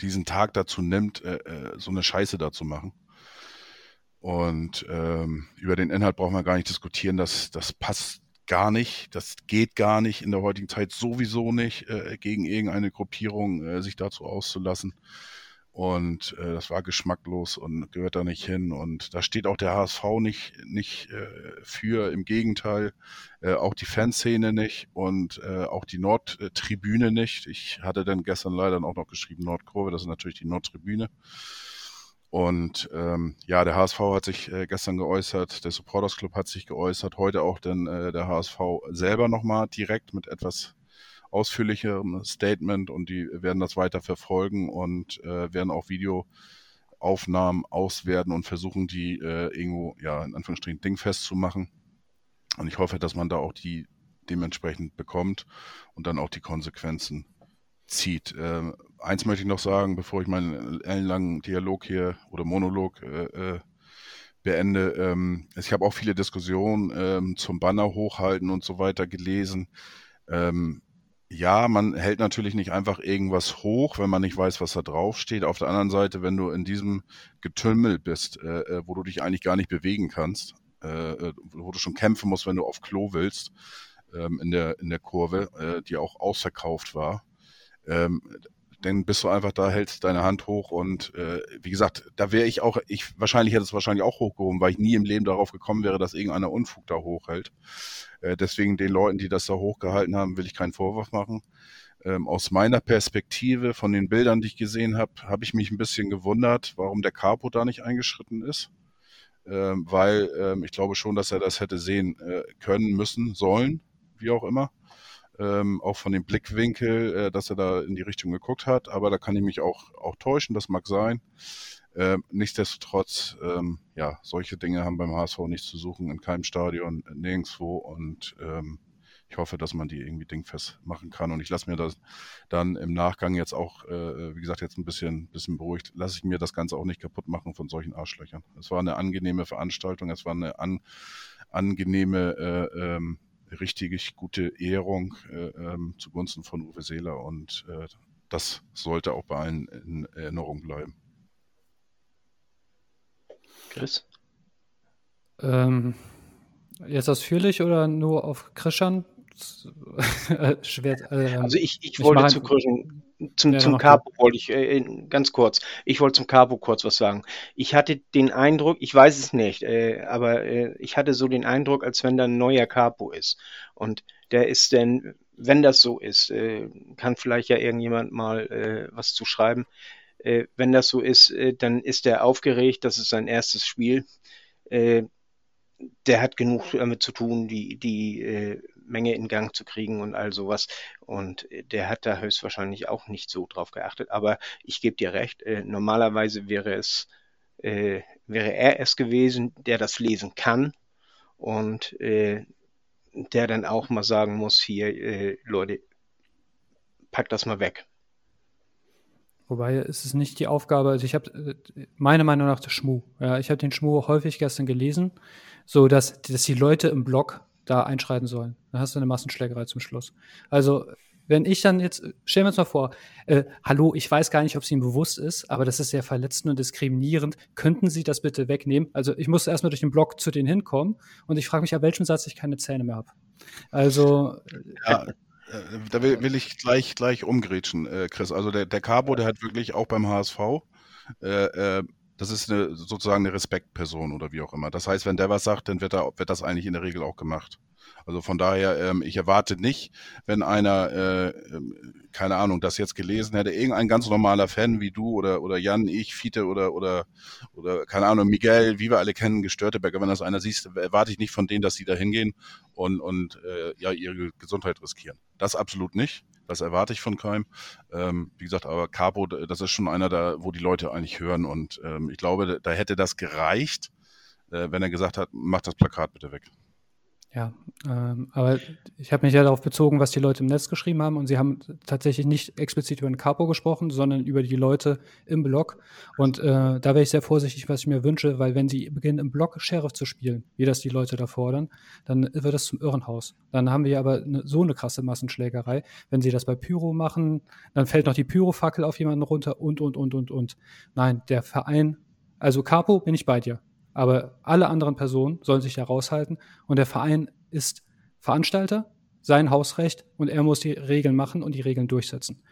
diesen Tag dazu nimmt, äh, äh, so eine Scheiße da zu machen. Und ähm, über den Inhalt brauchen wir gar nicht diskutieren, das, das passt gar nicht. Das geht gar nicht in der heutigen Zeit sowieso nicht, äh, gegen irgendeine Gruppierung äh, sich dazu auszulassen. Und äh, das war geschmacklos und gehört da nicht hin. Und da steht auch der HSV nicht, nicht äh, für. Im Gegenteil, äh, auch die Fanszene nicht und äh, auch die Nordtribüne nicht. Ich hatte dann gestern leider auch noch geschrieben Nordkurve, das ist natürlich die Nordtribüne. Und ähm, ja, der HSV hat sich äh, gestern geäußert, der Supporters Club hat sich geäußert, heute auch dann äh, der HSV selber nochmal direkt mit etwas ausführlicherem Statement und die werden das weiter verfolgen und äh, werden auch Videoaufnahmen auswerten und versuchen, die äh, irgendwo, ja, in Anführungsstrichen dingfest zu machen. Und ich hoffe, dass man da auch die dementsprechend bekommt und dann auch die Konsequenzen zieht. Äh, eins möchte ich noch sagen, bevor ich meinen ellenlangen Dialog hier oder Monolog äh, äh, beende. Ähm, ich habe auch viele Diskussionen ähm, zum Banner hochhalten und so weiter gelesen. Ähm, ja, man hält natürlich nicht einfach irgendwas hoch, wenn man nicht weiß, was da drauf steht. Auf der anderen Seite, wenn du in diesem Getümmel bist, äh, äh wo du dich eigentlich gar nicht bewegen kannst, äh, äh, wo du schon kämpfen musst, wenn du auf Klo willst, ähm, in der in der Kurve, äh, die auch ausverkauft war, ähm, dann bist du einfach da, hältst deine Hand hoch und äh, wie gesagt, da wäre ich auch, ich wahrscheinlich hätte es wahrscheinlich auch hochgehoben, weil ich nie im Leben darauf gekommen wäre, dass irgendeiner Unfug da hochhält. Äh, deswegen den Leuten, die das da hochgehalten haben, will ich keinen Vorwurf machen. Ähm, aus meiner Perspektive, von den Bildern, die ich gesehen habe, habe ich mich ein bisschen gewundert, warum der Capo da nicht eingeschritten ist. Ähm, weil ähm, ich glaube schon, dass er das hätte sehen äh, können, müssen, sollen, wie auch immer ähm, auch von dem Blickwinkel, äh, dass er da in die Richtung geguckt hat. Aber da kann ich mich auch, auch täuschen, das mag sein. Ähm, nichtsdestotrotz, ähm, ja, solche Dinge haben beim HSV nichts zu suchen, in keinem Stadion, nirgendwo. Und ähm, ich hoffe, dass man die irgendwie dingfest machen kann. Und ich lasse mir das dann im Nachgang jetzt auch, äh, wie gesagt, jetzt ein bisschen, bisschen beruhigt, lasse ich mir das Ganze auch nicht kaputt machen von solchen Arschlöchern. Es war eine angenehme Veranstaltung, es war eine an, angenehme, äh, ähm, richtig gute Ehrung äh, ähm, zugunsten von Uwe Seeler und äh, das sollte auch bei allen in Erinnerung bleiben. Chris? Ähm, jetzt ausführlich oder nur auf Christian? Schwer, ähm, also ich, ich wollte zu Christian, zum, ja, zum Capo wollte ich äh, ganz kurz. Ich wollte zum Capo kurz was sagen. Ich hatte den Eindruck, ich weiß es nicht, äh, aber äh, ich hatte so den Eindruck, als wenn da ein neuer Capo ist. Und der ist denn, wenn das so ist, äh, kann vielleicht ja irgendjemand mal äh, was zu schreiben. Äh, wenn das so ist, dann ist er aufgeregt. Das ist sein erstes Spiel. der hat genug damit zu tun, die, die Menge in Gang zu kriegen und all sowas. Und äh, der hat da höchstwahrscheinlich auch nicht so drauf geachtet. Aber ich gebe dir recht, äh, normalerweise wäre es, äh, wäre er es gewesen, der das lesen kann und äh, der dann auch mal sagen muss, hier, äh, Leute, pack das mal weg. Wobei ist es nicht die Aufgabe, also ich habe äh, meiner Meinung nach der Schmu. Ja, ich habe den Schmu häufig gestern gelesen, so dass, dass die Leute im Blog da einschreiten sollen. Dann hast du eine Massenschlägerei zum Schluss. Also, wenn ich dann jetzt, stellen wir uns mal vor, äh, hallo, ich weiß gar nicht, ob es Ihnen bewusst ist, aber das ist sehr verletzend und diskriminierend. Könnten Sie das bitte wegnehmen? Also, ich muss erstmal durch den Blog zu denen hinkommen und ich frage mich, ab welchem Satz ich keine Zähne mehr habe. Also. Ja. Äh, da will, will, ich gleich, gleich umgrätschen, äh, Chris. Also der, der Cabo, der hat wirklich auch beim HSV äh, äh, das ist eine, sozusagen eine Respektperson oder wie auch immer. Das heißt, wenn der was sagt, dann wird, er, wird das eigentlich in der Regel auch gemacht. Also von daher, ähm, ich erwarte nicht, wenn einer, äh, ähm, keine Ahnung, das jetzt gelesen hätte, irgendein ganz normaler Fan wie du oder, oder Jan, ich, Fiete oder, oder, oder keine Ahnung, Miguel, wie wir alle kennen, Gestörteberger, wenn das einer siehst, erwarte ich nicht von denen, dass sie da hingehen und, und äh, ja, ihre Gesundheit riskieren. Das absolut nicht. Das erwarte ich von keinem. Ähm, wie gesagt, aber Capo, das ist schon einer da, wo die Leute eigentlich hören. Und ähm, ich glaube, da hätte das gereicht, äh, wenn er gesagt hat, mach das Plakat bitte weg. Ja, ähm, aber ich habe mich ja darauf bezogen, was die Leute im Netz geschrieben haben und sie haben tatsächlich nicht explizit über den Capo gesprochen, sondern über die Leute im Blog. Und äh, da wäre ich sehr vorsichtig, was ich mir wünsche, weil wenn sie beginnen, im Blog Sheriff zu spielen, wie das die Leute da fordern, dann wird das zum Irrenhaus. Dann haben wir aber ne, so eine krasse Massenschlägerei. Wenn sie das bei Pyro machen, dann fällt noch die Pyrofackel auf jemanden runter und, und, und, und, und. Nein, der Verein, also Capo bin ich bei dir. Aber alle anderen Personen sollen sich da raushalten und der Verein ist Veranstalter, sein Hausrecht und er muss die Regeln machen und die Regeln durchsetzen.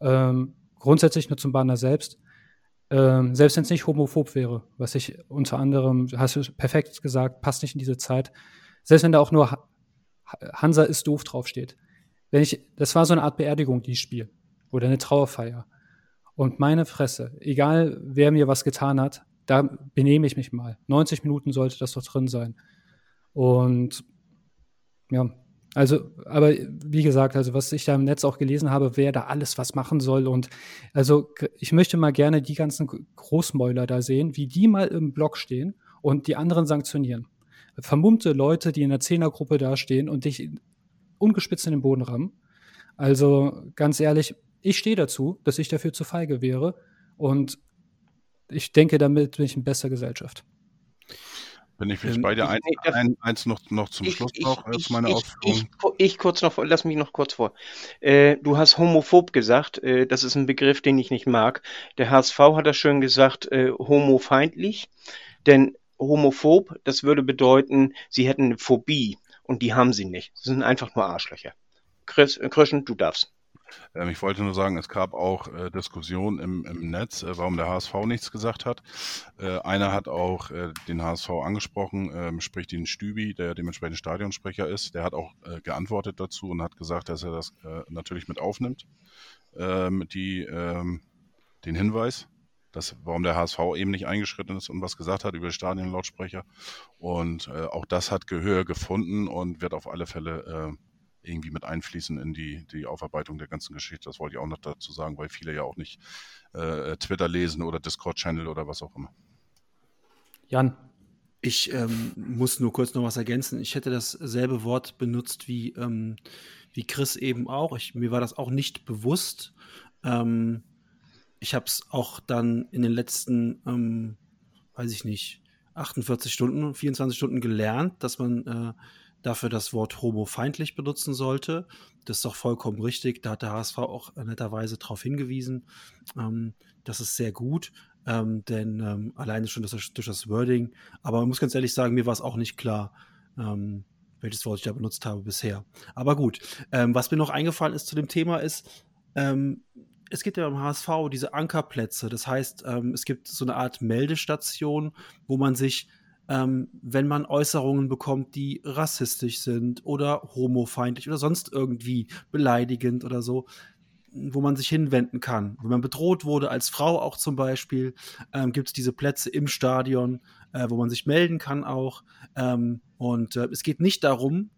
Ähm, grundsätzlich nur zum Banner selbst. Ähm, selbst wenn es nicht homophob wäre, was ich unter anderem, hast du perfekt gesagt, passt nicht in diese Zeit. Selbst wenn da auch nur Hansa ist doof draufsteht. Wenn ich, das war so eine Art Beerdigung, die ich spiele. Oder eine Trauerfeier. Und meine Fresse, egal wer mir was getan hat, da benehme ich mich mal. 90 Minuten sollte das doch drin sein. Und ja, also, aber wie gesagt, also was ich da im Netz auch gelesen habe, wer da alles was machen soll. Und also ich möchte mal gerne die ganzen Großmäuler da sehen, wie die mal im Block stehen und die anderen sanktionieren. Vermummte Leute, die in der Zehnergruppe da stehen und dich ungespitzt in den Boden rammen. Also ganz ehrlich, ich stehe dazu, dass ich dafür zu feige wäre. Und ich denke, damit bin ich in besser Gesellschaft. Bin ich vielleicht ähm, bei dir. Ein, ein, eins noch, noch zum ich, Schluss ich, noch als meine ich, ich, ich, kurz noch, lass mich noch kurz vor. Äh, du hast homophob gesagt. Äh, das ist ein Begriff, den ich nicht mag. Der HSV hat das schön gesagt, äh, homofeindlich. Denn homophob, das würde bedeuten, sie hätten eine Phobie. Und die haben sie nicht. Sie sind einfach nur Arschlöcher. Chris, äh, Christian, du darfst. Ähm, ich wollte nur sagen, es gab auch äh, Diskussionen im, im Netz, äh, warum der HSV nichts gesagt hat. Äh, einer hat auch äh, den HSV angesprochen, ähm, sprich den Stübi, der dementsprechend Stadionsprecher ist. Der hat auch äh, geantwortet dazu und hat gesagt, dass er das äh, natürlich mit aufnimmt, ähm, die, ähm, den Hinweis. Das, warum der HSV eben nicht eingeschritten ist und was gesagt hat über Stadionlautsprecher. Und auch das hat Gehör gefunden und wird auf alle Fälle irgendwie mit einfließen in die, die Aufarbeitung der ganzen Geschichte. Das wollte ich auch noch dazu sagen, weil viele ja auch nicht äh, Twitter lesen oder Discord-Channel oder was auch immer. Jan. Ich ähm, muss nur kurz noch was ergänzen. Ich hätte dasselbe Wort benutzt wie, ähm, wie Chris eben auch. Ich, mir war das auch nicht bewusst. Ähm, ich habe es auch dann in den letzten, ähm, weiß ich nicht, 48 Stunden, 24 Stunden gelernt, dass man äh, dafür das Wort homofeindlich benutzen sollte. Das ist doch vollkommen richtig. Da hat der HSV auch netterweise darauf hingewiesen. Ähm, das ist sehr gut, ähm, denn ähm, alleine schon das, durch das Wording. Aber man muss ganz ehrlich sagen, mir war es auch nicht klar, ähm, welches Wort ich da benutzt habe bisher. Aber gut, ähm, was mir noch eingefallen ist zu dem Thema ist, ähm, es gibt ja beim HSV diese Ankerplätze. Das heißt, es gibt so eine Art Meldestation, wo man sich, ähm, wenn man Äußerungen bekommt, die rassistisch sind oder homofeindlich oder sonst irgendwie beleidigend oder so, wo man sich hinwenden kann. Wenn man bedroht wurde, als Frau auch zum Beispiel, ähm, gibt es diese Plätze im Stadion, äh, wo man sich melden kann auch. Ähm, und äh, es geht nicht darum,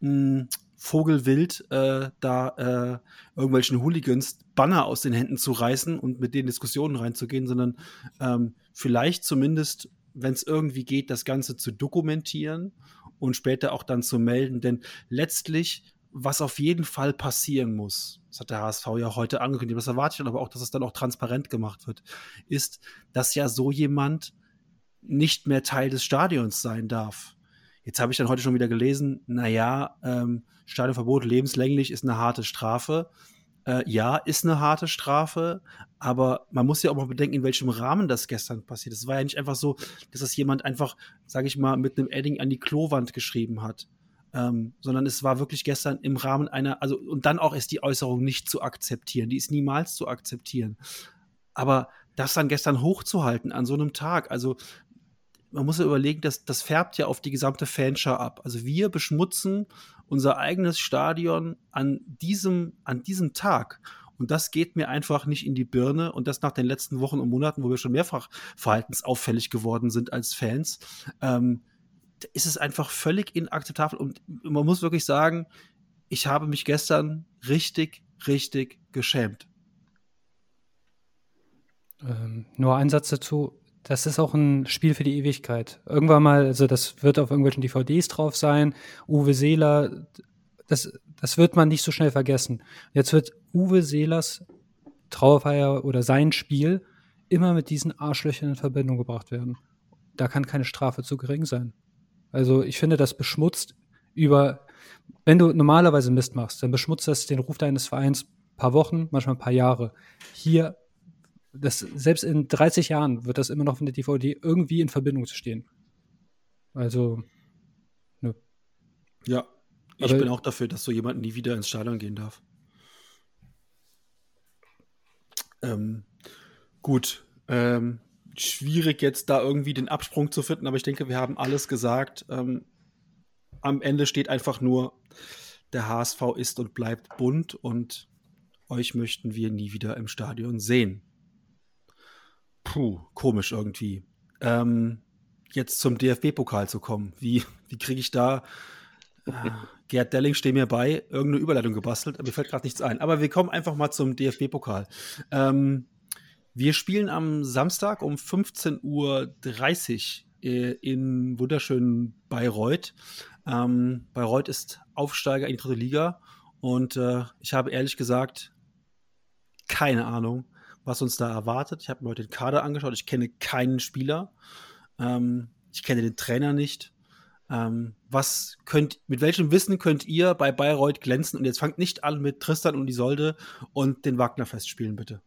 mh, Vogelwild äh, da äh, irgendwelchen Hooligans Banner aus den Händen zu reißen und mit denen Diskussionen reinzugehen, sondern ähm, vielleicht zumindest, wenn es irgendwie geht, das Ganze zu dokumentieren und später auch dann zu melden. Denn letztlich, was auf jeden Fall passieren muss, das hat der HSV ja heute angekündigt, das erwarte ich dann aber auch, dass es dann auch transparent gemacht wird, ist, dass ja so jemand nicht mehr Teil des Stadions sein darf. Jetzt habe ich dann heute schon wieder gelesen, naja, ähm, Stadionverbot lebenslänglich ist eine harte Strafe. Äh, ja, ist eine harte Strafe, aber man muss ja auch mal bedenken, in welchem Rahmen das gestern passiert. Es war ja nicht einfach so, dass das jemand einfach, sage ich mal, mit einem Edding an die Klowand geschrieben hat, ähm, sondern es war wirklich gestern im Rahmen einer, also und dann auch ist die Äußerung nicht zu akzeptieren, die ist niemals zu akzeptieren. Aber das dann gestern hochzuhalten an so einem Tag, also man muss ja überlegen, dass das färbt ja auf die gesamte Fanschar ab. Also wir beschmutzen unser eigenes Stadion an diesem, an diesem Tag. Und das geht mir einfach nicht in die Birne. Und das nach den letzten Wochen und Monaten, wo wir schon mehrfach verhaltensauffällig geworden sind als Fans, ähm, ist es einfach völlig inakzeptabel. Und man muss wirklich sagen, ich habe mich gestern richtig, richtig geschämt. Ähm, nur ein Satz dazu. Das ist auch ein Spiel für die Ewigkeit. Irgendwann mal, also das wird auf irgendwelchen DVDs drauf sein. Uwe Seeler, das, das wird man nicht so schnell vergessen. Jetzt wird Uwe Seelers Trauerfeier oder sein Spiel immer mit diesen Arschlöchern in Verbindung gebracht werden. Da kann keine Strafe zu gering sein. Also ich finde, das beschmutzt über, wenn du normalerweise Mist machst, dann beschmutzt das den Ruf deines Vereins paar Wochen, manchmal ein paar Jahre. Hier das, selbst in 30 Jahren wird das immer noch von der DVD irgendwie in Verbindung zu stehen. Also, ne. Ja, ich Aber bin auch dafür, dass so jemand nie wieder ins Stadion gehen darf. Ähm, gut, ähm, schwierig jetzt da irgendwie den Absprung zu finden, aber ich denke, wir haben alles gesagt. Ähm, am Ende steht einfach nur, der HSV ist und bleibt bunt und euch möchten wir nie wieder im Stadion sehen. Puh, komisch irgendwie. Ähm, jetzt zum DFB-Pokal zu kommen. Wie, wie kriege ich da äh, Gerd Delling steht mir bei, irgendeine Überleitung gebastelt, mir fällt gerade nichts ein. Aber wir kommen einfach mal zum DFB-Pokal. Ähm, wir spielen am Samstag um 15.30 Uhr äh, in wunderschönen Bayreuth. Ähm, Bayreuth ist Aufsteiger in die dritte Liga und äh, ich habe ehrlich gesagt keine Ahnung, was uns da erwartet. Ich habe mir heute den Kader angeschaut. Ich kenne keinen Spieler. Ähm, ich kenne den Trainer nicht. Ähm, was könnt, mit welchem Wissen könnt ihr bei Bayreuth glänzen? Und jetzt fangt nicht an mit Tristan und Isolde und den Wagner festspielen, bitte.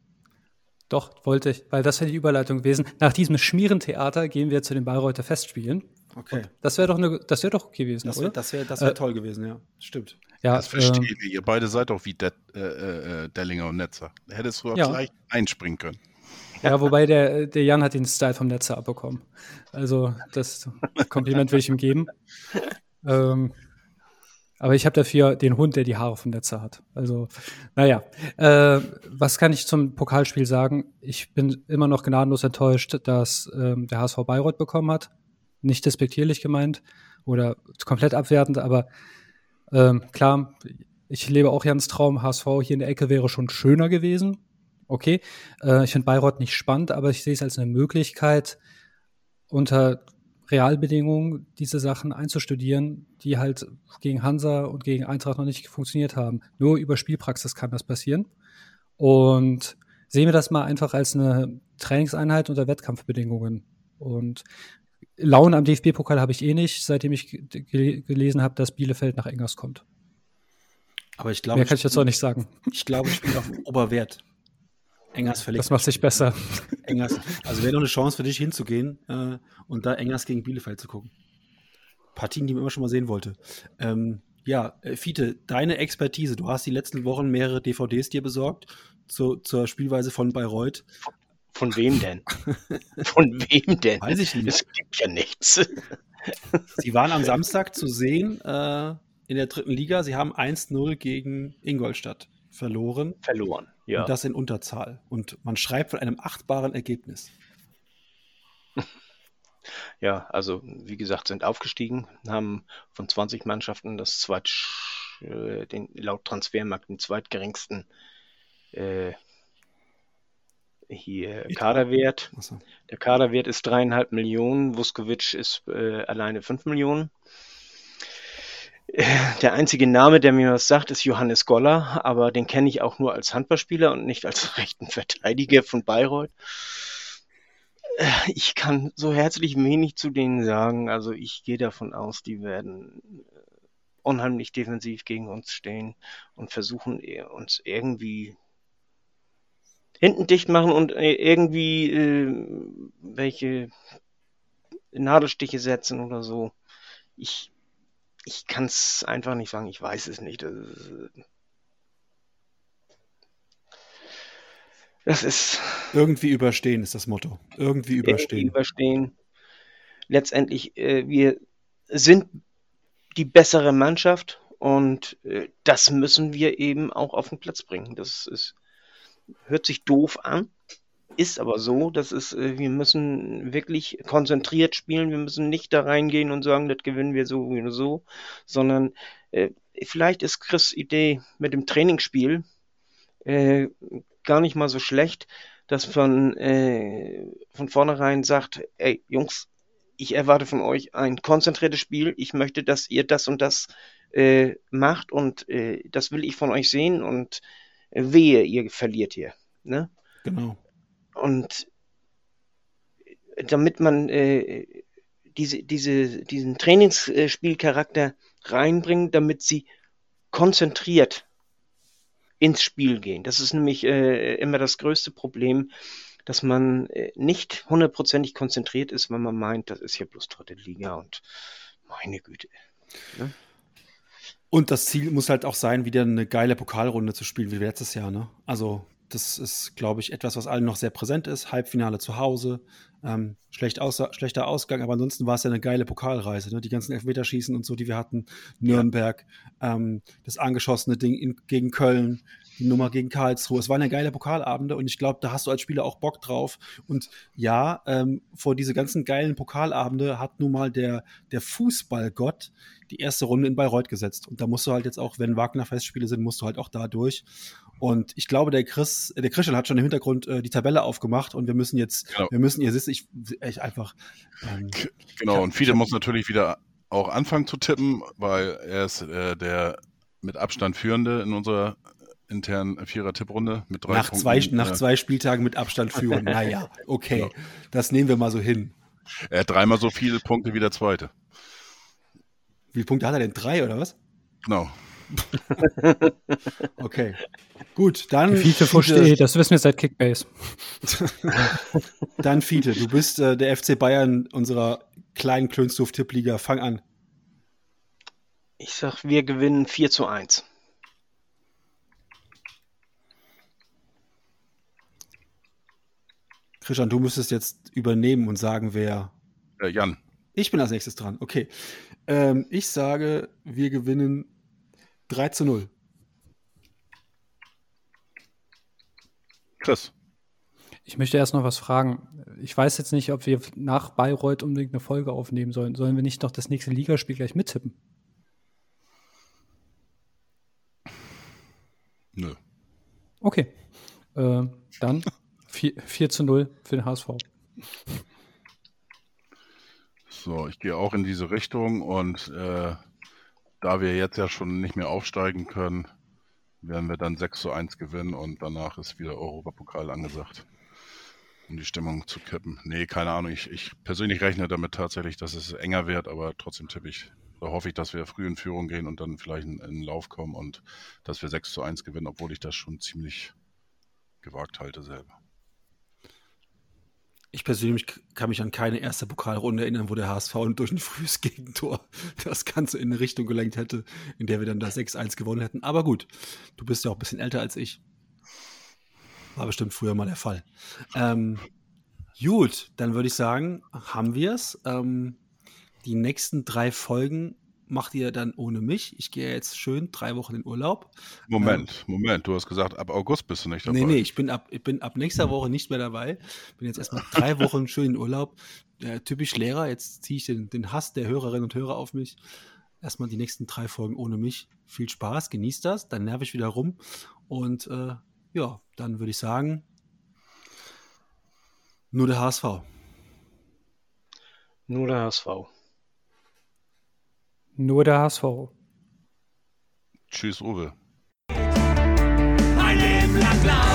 Doch, wollte ich, weil das wäre die Überleitung gewesen. Nach diesem Schmierentheater gehen wir zu den Bayreuther Festspielen. Okay. Und das wäre doch, das wär doch okay gewesen, das wär, oder? Das wäre das wär äh, toll gewesen, ja. Stimmt. Ja, das verstehe ähm, ich. Ihr beide seid doch wie De äh, äh, Dellinger und Netzer. Hättest du ja. gleich einspringen können. Ja, wobei der, der Jan hat den Style vom Netzer abbekommen. Also das Kompliment will ich ihm geben. Ähm, aber ich habe dafür den Hund, der die Haare vom Netzer hat. Also, naja. Äh, was kann ich zum Pokalspiel sagen? Ich bin immer noch gnadenlos enttäuscht, dass ähm, der HSV Bayreuth bekommen hat. Nicht despektierlich gemeint oder komplett abwertend, aber ähm, klar, ich lebe auch Jans Traum. HSV hier in der Ecke wäre schon schöner gewesen. Okay. Äh, ich finde Bayreuth nicht spannend, aber ich sehe es als eine Möglichkeit, unter Realbedingungen diese Sachen einzustudieren, die halt gegen Hansa und gegen Eintracht noch nicht funktioniert haben. Nur über Spielpraxis kann das passieren. Und sehen wir das mal einfach als eine Trainingseinheit unter Wettkampfbedingungen. Und Laune am DFB-Pokal habe ich eh nicht, seitdem ich ge gelesen habe, dass Bielefeld nach Engers kommt. Aber ich glaube, Mehr kann ich jetzt auch nicht sagen. Ich glaube, ich spiele auf Oberwert. Engers verlegt. Das macht sich besser. Engers. Also wäre noch eine Chance für dich hinzugehen äh, und da Engers gegen Bielefeld zu gucken. Partien, die man immer schon mal sehen wollte. Ähm, ja, äh, Fiete, deine Expertise. Du hast die letzten Wochen mehrere DVDs dir besorgt zu, zur Spielweise von Bayreuth. Von wem denn? Von wem denn? Weiß ich nicht. Es gibt ja nichts. Sie waren am Samstag zu sehen äh, in der dritten Liga. Sie haben 1-0 gegen Ingolstadt verloren. Verloren, ja. Und das in Unterzahl. Und man schreibt von einem achtbaren Ergebnis. Ja, also wie gesagt, sind aufgestiegen, haben von 20 Mannschaften das zweit, äh, den, laut Transfermarkt den zweitgeringsten äh, hier Kaderwert. Der Kaderwert ist dreieinhalb Millionen, Vuskovic ist äh, alleine fünf Millionen. Äh, Der einzige Name, der mir was sagt, ist Johannes Goller, aber den kenne ich auch nur als Handballspieler und nicht als rechten Verteidiger von Bayreuth. Äh, Ich kann so herzlich wenig zu denen sagen. Also ich gehe davon aus, die werden äh, unheimlich defensiv gegen uns stehen und versuchen uns irgendwie hinten dicht machen und äh, irgendwie äh, welche Nadelstiche setzen oder so. Ich, ich kann es einfach nicht sagen. Ich weiß es nicht. Das ist, äh, das ist Irgendwie überstehen ist das Motto. Irgendwie irgendwie überstehen. überstehen. Letztendlich, äh, wir sind die bessere Mannschaft und äh, das müssen wir eben auch auf den Platz bringen. Das ist, hört sich doof an, ist aber so. Das ist, äh, wir müssen wirklich konzentriert spielen. Wir müssen nicht da reingehen und sagen, das gewinnen wir so oder so, sondern äh, vielleicht ist Chris' Idee mit dem Trainingsspiel äh, gar nicht mal so schlecht, dass man äh, von vornherein sagt, ey Jungs, ich erwarte von euch ein konzentriertes Spiel. Ich möchte, dass ihr das und das äh, macht und äh, das will ich von euch sehen und wehe, ihr verliert hier. Ne? Genau. Und damit man äh, diese, diese, diesen Trainingsspielcharakter reinbringt, damit sie konzentriert ins Spiel gehen. Das ist nämlich äh, immer das größte Problem, dass man äh, nicht hundertprozentig konzentriert ist, wenn man meint, das ist ja bloß dritte Liga und meine Güte. Und das Ziel muss halt auch sein, wieder eine geile Pokalrunde zu spielen wie letztes Jahr. Ne? Also das ist, glaube ich, etwas, was allen noch sehr präsent ist. Halbfinale zu Hause, ähm, schlecht aus, schlechter Ausgang, aber ansonsten war es ja eine geile Pokalreise. Ne? Die ganzen Elfmeterschießen und so, die wir hatten, Nürnberg, ähm, das angeschossene Ding in, gegen Köln, die Nummer gegen Karlsruhe. Es waren ja geile Pokalabende und ich glaube, da hast du als Spieler auch Bock drauf. Und ja, ähm, vor diese ganzen geilen Pokalabende hat nun mal der, der Fußballgott die erste Runde in Bayreuth gesetzt. Und da musst du halt jetzt auch, wenn Wagner-Festspiele sind, musst du halt auch da durch. Und ich glaube, der Chris, äh, der Christian hat schon im Hintergrund äh, die Tabelle aufgemacht und wir müssen jetzt, Genau. wir müssen, ihr wisst, ich echt einfach. Ähm, Genau, hab- und Fiete muss natürlich wieder auch anfangen zu tippen, weil er ist äh, der mit Abstand führende in unserer internen Vierer-Tipprunde mit drei nach, Punkten. zwei, nach äh, zwei Spieltagen mit Abstand führen. naja, okay. Genau. Das nehmen wir mal so hin. Er hat dreimal so viele Punkte wie der Zweite. Wie viele Punkte hat er denn? Drei oder was? Genau. Okay. Gut, dann. Fiete verstehe, das wissen wir seit Kickbase. Dann Fiete, du bist äh, der FC Bayern unserer kleinen Klönstuf-Tippliga. Fang an. Ich sag, wir gewinnen 4 zu 1. Christian, du müsstest jetzt übernehmen und sagen, wer. Äh, Jan, Ich bin als nächstes dran. Okay. Ähm, ich sage, wir gewinnen 3 zu 0. Chris. Ich möchte erst noch was fragen. Ich weiß jetzt nicht, ob wir nach Bayreuth unbedingt eine Folge aufnehmen sollen. Sollen wir nicht noch das nächste Ligaspiel gleich mittippen? Nö. Okay. Äh, dann 4, 4 zu 0 für den HSV. So, ich gehe auch in diese Richtung und äh, da wir jetzt ja schon nicht mehr aufsteigen können, werden wir dann 6 zu 1 gewinnen und danach ist wieder Europapokal angesagt. um die Stimmung zu kippen. Nee, keine Ahnung. Ich, ich persönlich rechne damit tatsächlich, dass es enger wird, aber trotzdem tippe ich, oder hoffe ich, dass wir früh in Führung gehen und dann vielleicht in den Lauf kommen und dass wir 6 zu 1 gewinnen, obwohl ich das schon ziemlich gewagt halte selber. Ich persönlich kann mich an keine erste Pokalrunde erinnern, wo der HSV durch ein frühes Gegentor das Ganze in eine Richtung gelenkt hätte, in der wir dann da 6-1 gewonnen hätten. Aber gut, du bist ja auch ein bisschen älter als ich. War bestimmt früher mal der Fall. Ähm, gut, dann würde ich sagen, haben wir es. Ähm, die nächsten drei Folgen macht ihr dann ohne mich. Ich gehe jetzt schön drei Wochen in Urlaub. Moment, ähm, Moment, du hast gesagt, ab August bist du nicht dabei. Nee, nee, ich bin ab, ich bin ab nächster Woche nicht mehr dabei. Bin jetzt erstmal drei Wochen schön in Urlaub. Äh, typisch Lehrer, jetzt ziehe ich den, den Hass der Hörerinnen und Hörer auf mich. Erstmal die nächsten drei Folgen ohne mich. Viel Spaß, genießt das, dann nerv ich wieder rum. Und äh, ja, dann würde ich sagen, nur der HSV. Nur der HSV. Nur der HSV. Tschüss, Uwe. Ein Leben lang blau.